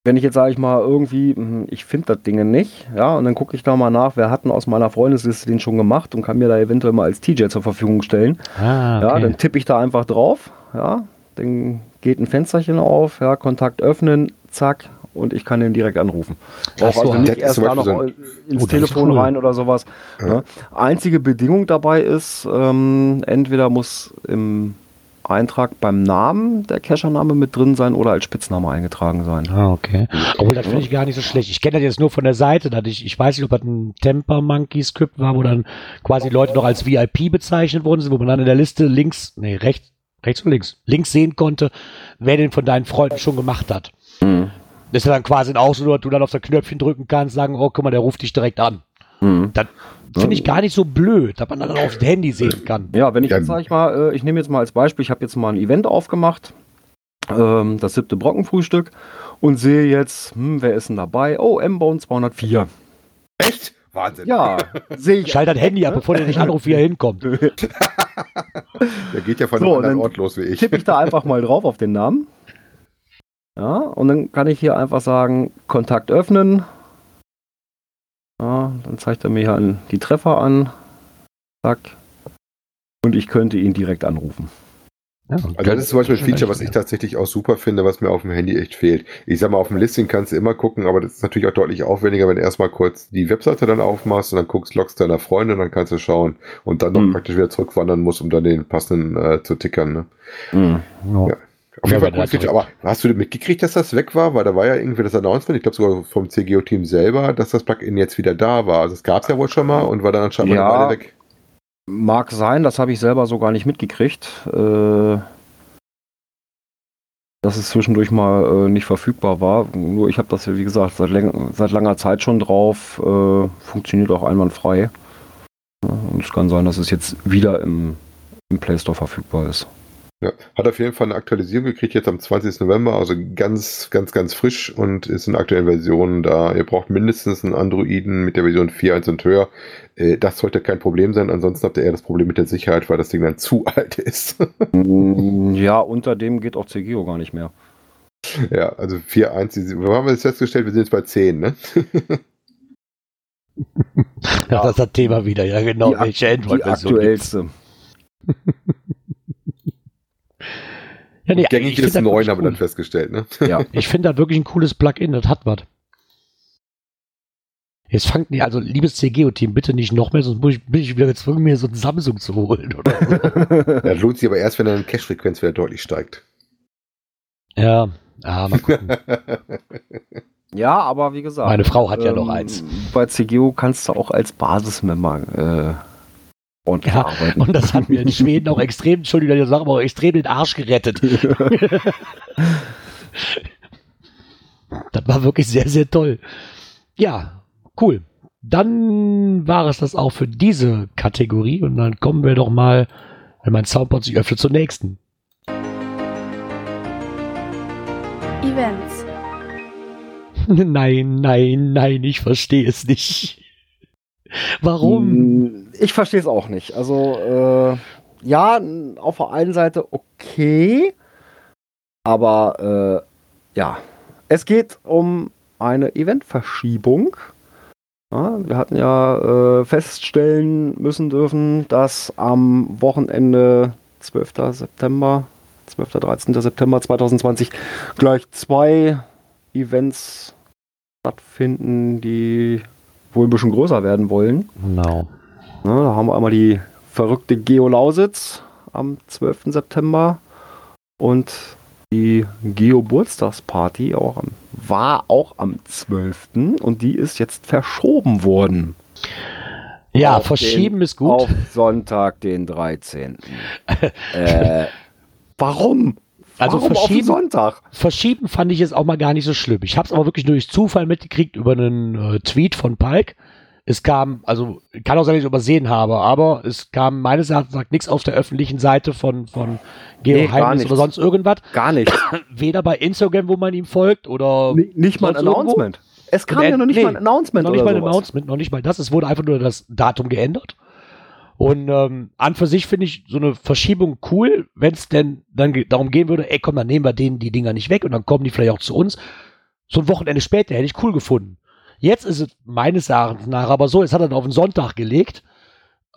wenn ich jetzt, sage ich mal, irgendwie, hm, ich finde das Ding nicht, ja, und dann gucke ich da mal nach, wer hat denn aus meiner Freundesliste den schon gemacht und kann mir da eventuell mal als TJ zur Verfügung stellen.
ah,
Ja,
okay.
dann tippe ich da einfach drauf, ja, dann geht ein Fensterchen auf, ja, Kontakt öffnen, zack, und ich kann den direkt anrufen.
So,
also nicht erst da noch
Beispiel
ins
Oh,
Telefon
cool.
rein oder sowas.
Ja.
Ne? Einzige Bedingung dabei ist, ähm, entweder muss im Eintrag beim Namen der Cachername mit drin sein oder als Spitzname eingetragen sein.
Ah, okay. Obwohl, das finde ich gar nicht so schlecht. Ich kenne das jetzt nur von der Seite. Dass ich, ich weiß nicht, ob das ein Temper Monkey Script war, wo dann quasi Leute noch als VIP bezeichnet worden sind, wo man dann in der Liste links, nee, rechts, rechts und links, links sehen konnte, wer den von deinen Freunden schon gemacht hat.
Mhm.
Das ist dann quasi auch so, dass du dann auf das Knöpfchen drücken kannst, sagen, oh, guck mal, der ruft dich direkt an.
Mhm.
Das finde ich gar nicht so blöd, dass man dann aufs Handy sehen kann.
Ja, wenn ich
Ja.
jetzt, sag ich mal, äh, ich nehme jetzt mal als Beispiel, ich habe jetzt mal ein Event aufgemacht, ähm, das siebte Brockenfrühstück und sehe jetzt, hm, wer ist denn dabei? Oh, M-Bone 204.
Echt? Wahnsinn.
Ja, sehe ich.
Schalt das Handy ab, bevor der nicht anruft, wie er hinkommt.
Der geht ja von
So,
einem anderen Ort los wie ich.
tippe ich da einfach mal drauf auf den Namen. Ja, und dann kann ich hier einfach sagen, Kontakt öffnen. Ja, dann zeigt er mir hier die Treffer an. Zack. Und ich könnte ihn direkt anrufen.
Ja,
Also das ist zum Beispiel ein Feature, was ich tatsächlich auch super finde, was mir auf dem Handy echt fehlt. Ich sag mal, auf dem Listing kannst du immer gucken, aber das ist natürlich auch deutlich aufwendiger, wenn du erstmal kurz die Webseite dann aufmachst und dann guckst, loggst deiner Freunde und dann kannst du schauen und dann noch
Mhm.
praktisch wieder zurückwandern musst, um dann den passenden äh, zu tickern. Ne?
Mhm.
Ja.
Ja. Auf jeden Fall
wenn
cool
der
Feature. Aber hast du mitgekriegt, dass das weg war? Weil da war ja irgendwie das Announcement, ich glaube sogar vom CGO-Team selber, dass das Plugin jetzt wieder da war. Also es gab es ja wohl schon mal und war dann anscheinend
Ja.
eine Weile weg.
Mag sein, das habe ich selber so gar nicht mitgekriegt. Äh, dass es zwischendurch mal äh, nicht verfügbar war. Nur ich habe das ja, wie gesagt, seit, seit langer Zeit schon drauf. Äh, funktioniert auch einwandfrei. Und es kann sein, dass es jetzt wieder im, im Play Store verfügbar ist.
Ja, hat auf jeden Fall eine Aktualisierung gekriegt, jetzt am 20. November, also ganz, ganz, ganz frisch und ist in aktuellen Versionen da. Ihr braucht mindestens einen Androiden mit der Version 4.1 und höher. Äh, Das sollte kein Problem sein, ansonsten habt ihr eher das Problem mit der Sicherheit, weil das Ding dann zu alt ist.
Mm, ja, unter dem geht auch CGO gar nicht mehr.
ja, also 4.1, die- wo haben wir jetzt festgestellt? Wir sind jetzt bei 10, ne?
Ja. Das ist das Thema wieder, ja genau.
Die
Welche
Die aktuellste.
Ja, nee,
Gängig
ich
ist
finde das
9,
wirklich
haben wir dann festgestellt, ne?
Ja.
Ich finde das wirklich ein cooles Plugin, das hat was. Jetzt fangt nicht, also liebes CGO-Team, bitte nicht noch mehr, sonst muss ich, bin ich wieder gezwungen, mir so ein Samsung zu holen. Oder so.
Das lohnt sich aber erst, wenn deine Cache-Frequenz wieder deutlich steigt.
ja, ah, mal gucken.
Ja, aber wie gesagt.
Meine Frau hat ja noch
ähm,
eins.
Bei CGO kannst du auch als Basismember ordentlich
Ja,
arbeiten.
Und das hat mir in Schweden auch extrem, Entschuldigung, ich sage, aber auch extrem den Arsch gerettet. Das war wirklich sehr, sehr toll. Ja, cool. Dann war es das auch für diese Kategorie und dann kommen wir doch mal, wenn mein Soundboard sich öffnet, zur nächsten.
Events.
Nein, nein, nein, ich verstehe es nicht. Warum?
Mm, Ich verstehe es auch nicht. Also, äh, ja, auf der einen Seite okay, aber äh, ja, es geht um eine Eventverschiebung. Ja, wir hatten ja äh, feststellen müssen dürfen, dass am Wochenende 12. September, 12. 13. September 2020 gleich zwei Events stattfinden, die wohl ein bisschen größer werden wollen.
Genau.
Ne, da haben wir einmal die verrückte Geo Lausitz am 12. September und die Geo Geburtstagsparty auch am, war auch am 12. und die ist jetzt verschoben worden
Ja,
Auf
verschieben ist gut.
auf Sonntag, den 13. äh, warum?
Also
warum
verschieben-
Sonntag?
Verschieben fand ich es auch mal gar nicht so schlimm. Ich habe es aber wirklich durch Zufall mitgekriegt über einen äh, Tweet von Palk. Es kam, also kann auch sein, dass ich es übersehen habe, aber es kam meines Erachtens nichts auf der öffentlichen Seite von, von Geo
Nee,
Heimnis oder sonst irgendwas.
Gar nicht.
Weder bei Instagram, wo man ihm folgt, oder
Ni- nicht mal ein
sonst irgendwo?
Announcement. Es kam
Und
ja noch nicht
nee,
mal ein Announcement.
noch nicht mal ein. Announcement, noch nicht mal das. Es wurde einfach nur das Datum geändert. Und ähm, an für sich finde ich so eine Verschiebung cool, wenn es denn dann darum gehen würde, ey komm, dann nehmen wir denen die Dinger nicht weg und dann kommen die vielleicht auch zu uns. So ein Wochenende später hätte ich cool gefunden. Jetzt ist es meines Erachtens nach aber so, es hat er auf den Sonntag gelegt.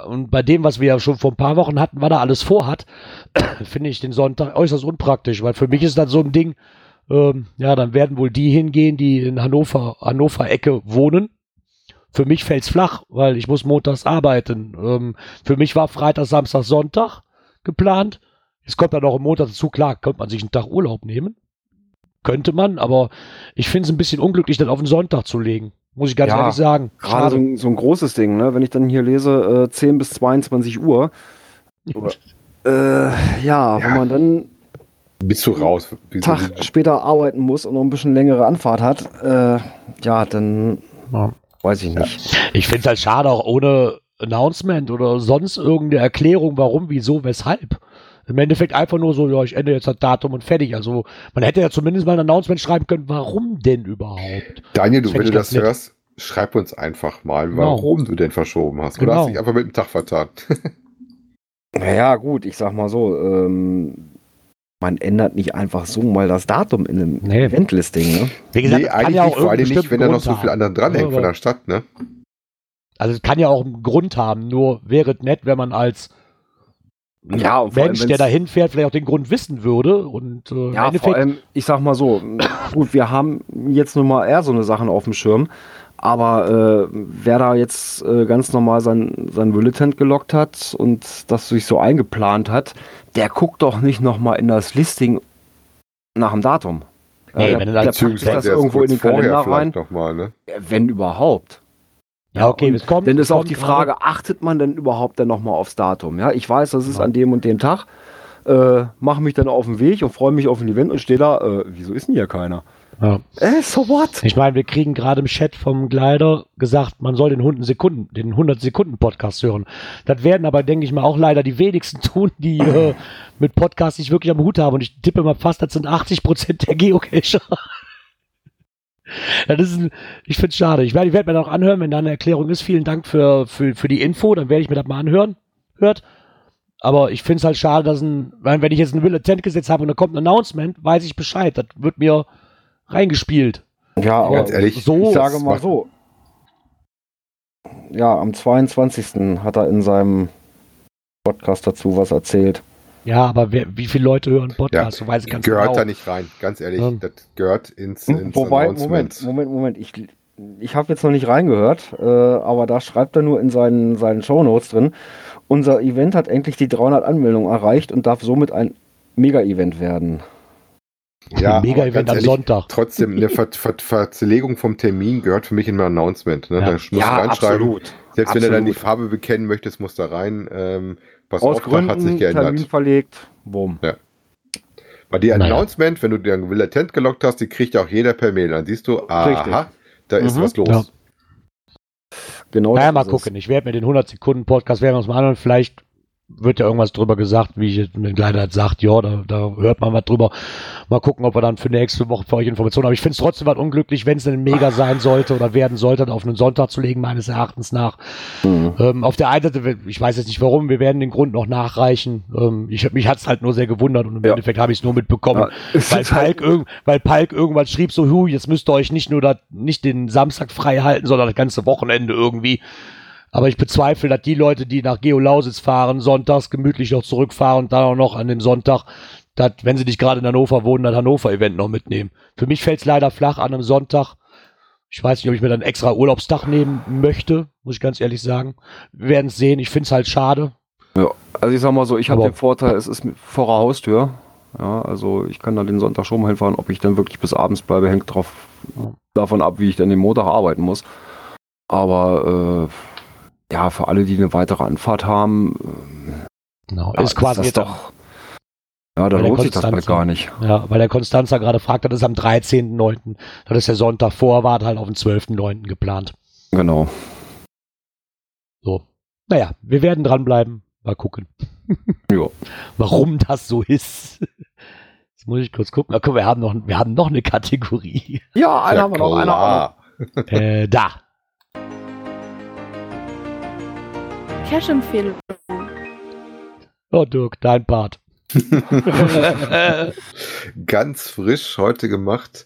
Und bei dem, was wir ja schon vor ein paar Wochen hatten, was er alles vorhat, finde ich den Sonntag äußerst unpraktisch, weil für mich ist das so ein Ding, ähm, ja, dann werden wohl die hingehen, die in Hannover, Hannover-Ecke wohnen. Für mich fällt's flach, weil ich muss montags arbeiten. Ähm, für mich war Freitag, Samstag, Sonntag geplant. Es kommt dann noch am Montag dazu, klar, könnte man sich einen Tag Urlaub nehmen. Könnte man, aber ich finde es ein bisschen unglücklich, das auf den Sonntag zu legen. Muss ich ganz
Ja,
ehrlich sagen.
Gerade so, ein- so ein großes Ding, ne? Wenn ich dann hier lese, äh, 10 bis 22 Uhr. Äh, ja, wenn man dann
Bist du raus? Wie-
Tag später arbeiten muss und noch ein bisschen längere Anfahrt hat, äh, ja, dann
Ja.
Weiß ich nicht.
Ich finde es halt schade, auch ohne Announcement oder sonst irgendeine Erklärung, warum, wieso, weshalb. Im Endeffekt einfach nur so, ja, ich ende jetzt das Datum und fertig. Also man hätte ja zumindest mal ein Announcement schreiben können, warum denn überhaupt.
Daniel, du, wenn du das
nett.
hörst, schreib uns einfach mal,
Genau.
warum du denn verschoben hast. Oder
Genau.
hast dich einfach mit dem Tag vertan.
Naja, gut, ich sag mal so, ähm, man ändert nicht einfach so mal das Datum in einem
Nee.
Eventlisting, ne?
Wie gesagt,
nee, eigentlich
ja auch
nicht, vor allem nicht, wenn da noch so viel anderen dranhängt
haben.
von der Stadt, ne?
Also es kann ja auch einen Grund haben, nur wäre es nett, wenn man als
Ja,
Mensch, der da hinfährt, vielleicht auch den Grund wissen würde. Und äh,
Ja, vor allem, ich sag mal so, gut, wir haben jetzt nun mal eher so eine Sachen auf dem Schirm, aber äh, wer da jetzt äh, ganz normal sein, sein Bulletin gelockt hat und das sich so eingeplant hat, der guckt doch nicht nochmal in das Listing nach dem Datum.
Nee,
der,
wenn du
der
dann
packt sich
Beziehungsweise
das irgendwo in den Kalender rein,
nochmal, ne?
wenn überhaupt.
ja, okay,
und
es kommt.
Dann ist auch die Frage, achtet man denn überhaupt dann nochmal aufs Datum? Ja, ich weiß, das ist
Ja.
an dem und dem Tag. äh, mache mich dann auf den Weg und freue mich auf ein Event und stehe da, äh, wieso ist denn hier keiner?
Ja.
Äh, so what?
Ich meine, wir kriegen gerade im Chat vom Gleiter gesagt, man soll den 100 Sekunden, den 100 Sekunden Podcast hören. Das werden aber, denke ich mal, auch leider die wenigsten tun, die äh, mit Podcasts nicht wirklich am Hut haben. Und ich tippe mal fast, das sind 80 Prozent der Geocacher. Das ist ein, ich finde es schade. Ich werde ich werd mir das auch anhören, wenn da eine Erklärung ist. Vielen Dank für, für, für die Info, dann werde ich mir das mal anhören. Hört. Aber ich finde es halt schade, dass ein, wenn ich jetzt ein Will Attent gesetzt habe und da kommt ein Announcement, weiß ich Bescheid. Das wird mir reingespielt.
Ja, aber
Ganz ehrlich,
so,
ich sage mal so. Ja, am 22. hat er in seinem Podcast dazu was erzählt.
Ja, aber wer, wie viele Leute hören Podcasts? Du weißt ganz
gehört
genau.
da nicht rein, ganz ehrlich.
Ja.
Das gehört ins, ins
Wobei. Moment, Moment, Moment. Ich, ich habe jetzt noch nicht reingehört, äh, aber da schreibt er nur in seinen, seinen Shownotes drin, unser Event hat endlich die 300 Anmeldungen erreicht und darf somit ein Mega-Event werden.
Ja,
Mega-Event am
ehrlich,
Sonntag.
Trotzdem, eine Ver Ver Verzelegung vom Termin gehört für mich in mein Announcement. Ne?
Ja.
Da muss ich reinschreiben. Selbst wenn du dann die
Absolut.
Farbe bekennen möchtest, muss da rein. Ähm, pass
Aus
auf, da hat sich
Gründen
geändert.
Termin verlegt. Bumm.
Bei die
Naja.
Announcement, wenn du dir ein Will Attent gelockt hast, die kriegt ja auch jeder per Mail. Dann siehst du,
Richtig.
aha, da ist
Mhm.
was los.
Ja.
Genau.
Naja, mal
ist es.
gucken. Ich werde mir den 100 Sekunden Podcast werden wir uns mal anhören. Vielleicht wird ja irgendwas drüber gesagt, wie ich jetzt mit Kleider sagt, ja, da, da hört man was drüber. Mal gucken, ob wir dann für nächste Woche für euch Informationen haben. Ich finde es trotzdem was unglücklich, wenn es ein Mega sein sollte oder werden sollte, auf einen Sonntag zu legen, meines Erachtens nach.
Mhm.
Ähm, auf der einen Seite, ich weiß jetzt nicht warum, wir werden den Grund noch nachreichen. Ähm, ich, mich hat es halt nur sehr gewundert und im
Ja.
Endeffekt habe ich es nur mitbekommen,
Ja,
weil,
halt-
Palk irg weil Palk irgendwann schrieb so, hu, jetzt müsst ihr euch nicht nur dat, nicht den Samstag frei halten, sondern das ganze Wochenende irgendwie. Aber ich bezweifle, dass die Leute, die nach Geo-Lausitz fahren, sonntags gemütlich noch zurückfahren und dann auch noch an dem Sonntag, dass, wenn sie nicht gerade in Hannover wohnen, das Hannover-Event noch mitnehmen. Für mich fällt es leider flach an einem Sonntag. Ich weiß nicht, ob ich mir dann extra Urlaubstag nehmen möchte, muss ich ganz ehrlich sagen. Wir werden es sehen. Ich finde es halt schade.
Ja, also ich sag mal so, ich habe den Vorteil, es ist vor der Haustür. Ja, also ich kann da den Sonntag schon mal hinfahren, ob ich dann wirklich bis abends bleibe, hängt drauf davon ab, wie ich dann den Montag arbeiten muss. Aber äh, ja, für alle, die eine weitere Anfahrt haben,
Genau.
äh,
ist quasi
das
jetzt
doch. Ja, da lohnt sich das
Konstanz,
gar nicht.
Ja, weil der Konstanzer gerade fragt, das ist am 13.9. Das ist der Sonntag vor, war halt auf den 12.9. geplant.
Genau.
So. Naja, wir werden dranbleiben. Mal gucken.
Ja.
Warum das so ist. Jetzt muss ich kurz gucken. Guck, wir haben noch, wir haben noch eine Kategorie.
Ja, einen
Ja,
haben wir noch,
klar.
äh, da.
Cash-Empfehlung.
Oh, Dirk, dein Part.
Ganz frisch heute gemacht.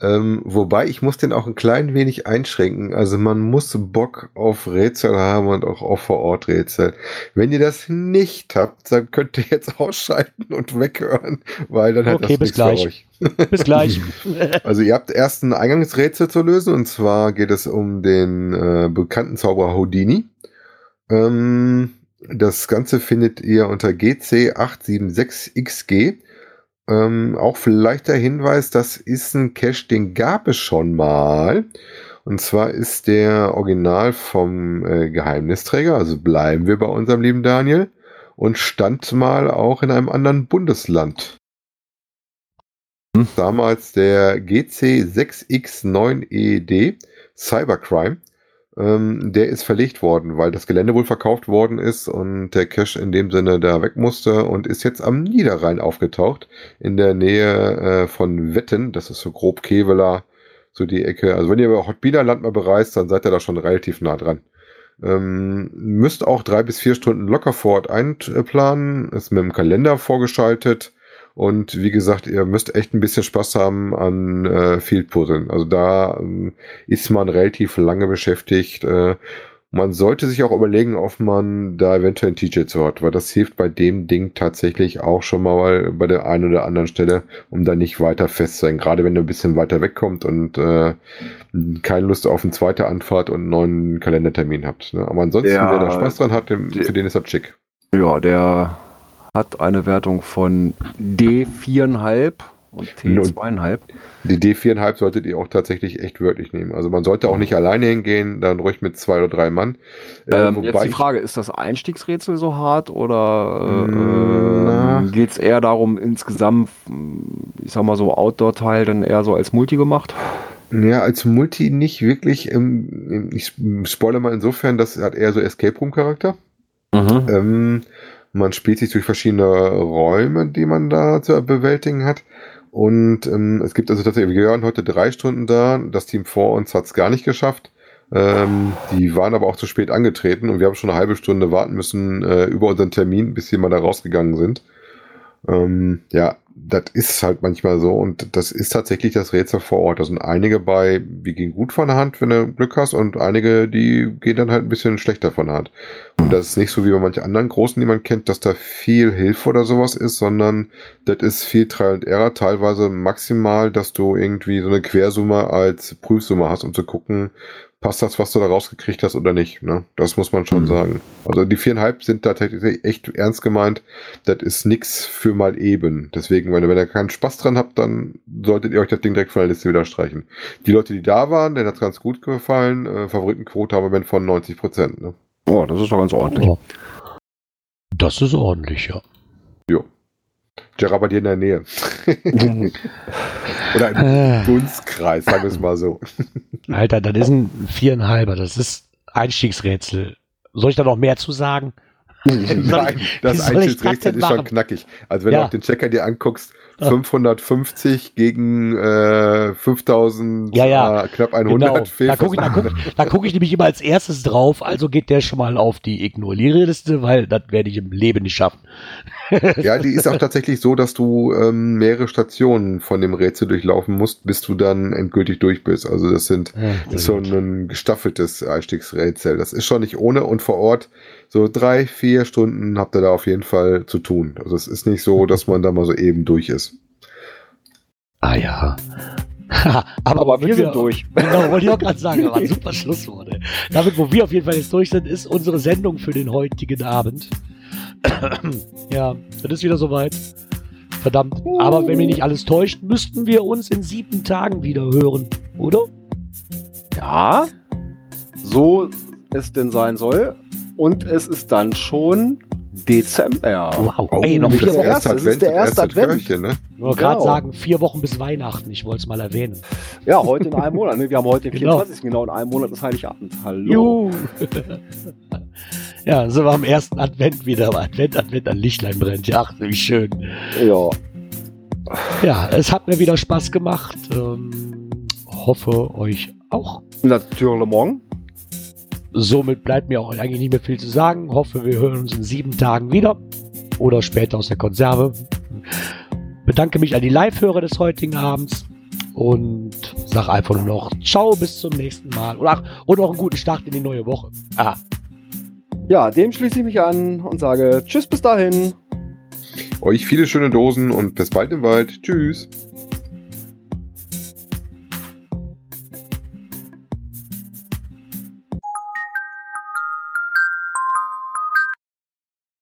Ähm, wobei ich muss den auch ein klein wenig einschränken. Also man muss Bock auf Rätsel haben und auch auf Vor-Ort-Rätsel. Wenn ihr das nicht habt, dann könnt ihr jetzt ausschalten und weghören, weil dann hat
Okay,
das
bis
nichts
gleich.
für euch.
Bis gleich.
Also ihr habt erst ein Eingangsrätsel zu lösen und zwar geht es um den äh, bekannten Zauberer Houdini. Ähm, das Ganze findet ihr unter GC876XG. Ähm, auch vielleicht der Hinweis, das ist ein Cache, den gab es schon mal. Und zwar ist der Original vom äh, Geheimnisträger, also bleiben wir bei unserem lieben Daniel, und stand mal auch in einem anderen Bundesland.
Hm.
Damals der GC6X9ED Cybercrime. Ähm, der ist verlegt worden, weil das Gelände wohl verkauft worden ist und der Cache in dem Sinne da weg musste und ist jetzt am Niederrhein aufgetaucht, in der Nähe äh, von Wetten. Das ist so grob Keveler, so die Ecke. Also wenn ihr über Hotbiner Land mal bereist, dann seid ihr da schon relativ nah dran. Ähm, müsst auch drei bis vier Stunden locker vor Ort einplanen. Ist mit dem Kalender vorgeschaltet. Und wie gesagt, ihr müsst echt ein bisschen Spaß haben an äh, Field Puzzeln. Also da ähm, ist man relativ lange beschäftigt. Äh, man sollte sich auch überlegen, ob man da eventuell ein TJ zu hat, weil das hilft bei dem Ding tatsächlich auch schon mal bei der einen oder anderen Stelle, um da nicht weiter fest zu sein. Gerade wenn ihr ein bisschen weiter wegkommt und äh, keine Lust auf eine zweite Anfahrt und einen neuen Kalendertermin habt. Ne? Aber ansonsten,
Ja,
wer da Spaß dran hat, dem, für den ist das schick.
Ja, der hat eine Wertung von D4,5 Und T
Und-
zweieinhalb.
Die D4,5 solltet ihr auch tatsächlich echt wörtlich nehmen. Also man sollte auch nicht alleine hingehen, dann ruhig mit zwei oder drei Mann. Äh,
Ähm, jetzt die Frage, ist das Einstiegsrätsel so hart oder
Mm,
äh, geht es eher darum, insgesamt, ich sag mal so, Outdoor-Teil dann eher so als Multi gemacht?
Ja, als Multi nicht wirklich. Ich spoilere mal insofern, das hat eher so Escape Room-Charakter. Ähm, man spielt sich durch verschiedene Räume, die man da zu bewältigen hat. Und ähm, es gibt also tatsächlich, wir waren heute drei Stunden da. Das Team vor uns hat es gar nicht geschafft. Ähm, die waren aber auch zu spät angetreten und wir haben schon eine halbe Stunde warten müssen äh, über unseren Termin, bis wir mal da rausgegangen sind. Ähm, ja, das ist halt manchmal so und das ist tatsächlich das Rätsel vor Ort. Da sind einige bei, die gehen gut von der Hand, wenn du Glück hast, und einige, die gehen dann halt ein bisschen schlechter von der Hand. Und das ist nicht so wie bei manchen anderen Großen, die man kennt, dass da viel Hilfe oder sowas ist, sondern das ist viel Trial and Error, teilweise maximal, dass du irgendwie so eine Quersumme als Prüfsumme hast, um zu gucken, passt das, was du da rausgekriegt hast oder nicht. Ne? Das muss man schon
Mhm.
sagen. Also die viereinhalb sind da tatsächlich echt ernst gemeint. Das ist nix für mal eben. Deswegen, wenn ihr, wenn ihr keinen Spaß dran habt, dann solltet ihr euch das Ding direkt von der Liste wieder streichen. Die Leute, die da waren, denen hat's ganz gut gefallen. Äh, Favoritenquote haben wir von 90 Prozent. Ne?
Oh, das ist doch ganz ordentlich.
Oh. Das ist ordentlich, ja.
Gerard dir in der Nähe. Oder im
Äh,
Dunstkreis, sagen wir es mal so.
Alter, das ist ein viereinhalber. Das ist Einstiegsrätsel. Soll ich da noch mehr zu sagen?
Nein, das Einstiegsrätsel ist schon knackig. Also wenn
Ja.
du auch den Checker dir anguckst. 550 gegen äh, 5000,
Ja, ja.
Äh, knapp 100.
Genau. Da gucke ich, guck, da guck ich nämlich immer als erstes drauf, also geht der schon mal auf die Ignorierliste, weil das werde ich im Leben nicht schaffen.
Ja, die ist auch tatsächlich so, dass du ähm, mehrere Stationen von dem Rätsel durchlaufen musst, bis du dann endgültig durch bist. Also das sind das ist so ein gestaffeltes Einstiegsrätsel. Das ist schon nicht ohne und vor Ort so drei, vier Stunden habt ihr da auf jeden Fall zu tun. Also es ist nicht so, dass man da mal so eben durch ist.
Ah ja. aber,
Aber wir sind durch.
Genau, wollte ich auch gerade sagen, war ein super Schlusswort. ey. Damit, wo wir auf jeden Fall jetzt durch sind, ist unsere Sendung für den heutigen Abend. ja, das ist wieder soweit. Verdammt. Aber wenn mich nicht alles täuscht, müssten wir uns in sieben Tagen wieder hören, oder?
Ja, so es denn sein soll. Und es ist dann schon Dezember.
Wow. Ey, noch vier Wochen.
erste, das ist der erste Advent.
Ne?
Ich wollte gerade
Genau.
sagen, vier Wochen bis Weihnachten. Ich wollte es mal erwähnen.
Ja, heute in einem Monat. Ne? Wir haben heute den
Genau.
24. Genau, in einem Monat ist Heiligabend. Hallo.
Juhu. ja, sind wir am ersten Advent wieder. Advent, Advent, ein Lichtlein brennt. Ja, ach, wie schön.
Ja.
Ja, es hat mir wieder Spaß gemacht. Ähm, hoffe euch auch.
Natürlich morgen.
Somit bleibt mir auch eigentlich nicht mehr viel zu sagen. Hoffe, wir hören uns in sieben Tagen wieder. Oder später aus der Konserve. Bedanke mich an die Live-Hörer des heutigen Abends. Und sag einfach nur noch Ciao, bis zum nächsten Mal. Und, ach, und auch einen guten Start in die neue Woche. Ah,
Ja, dem schließe ich mich an und sage Tschüss bis dahin.
Euch viele schöne Dosen und bis bald im Wald. Tschüss.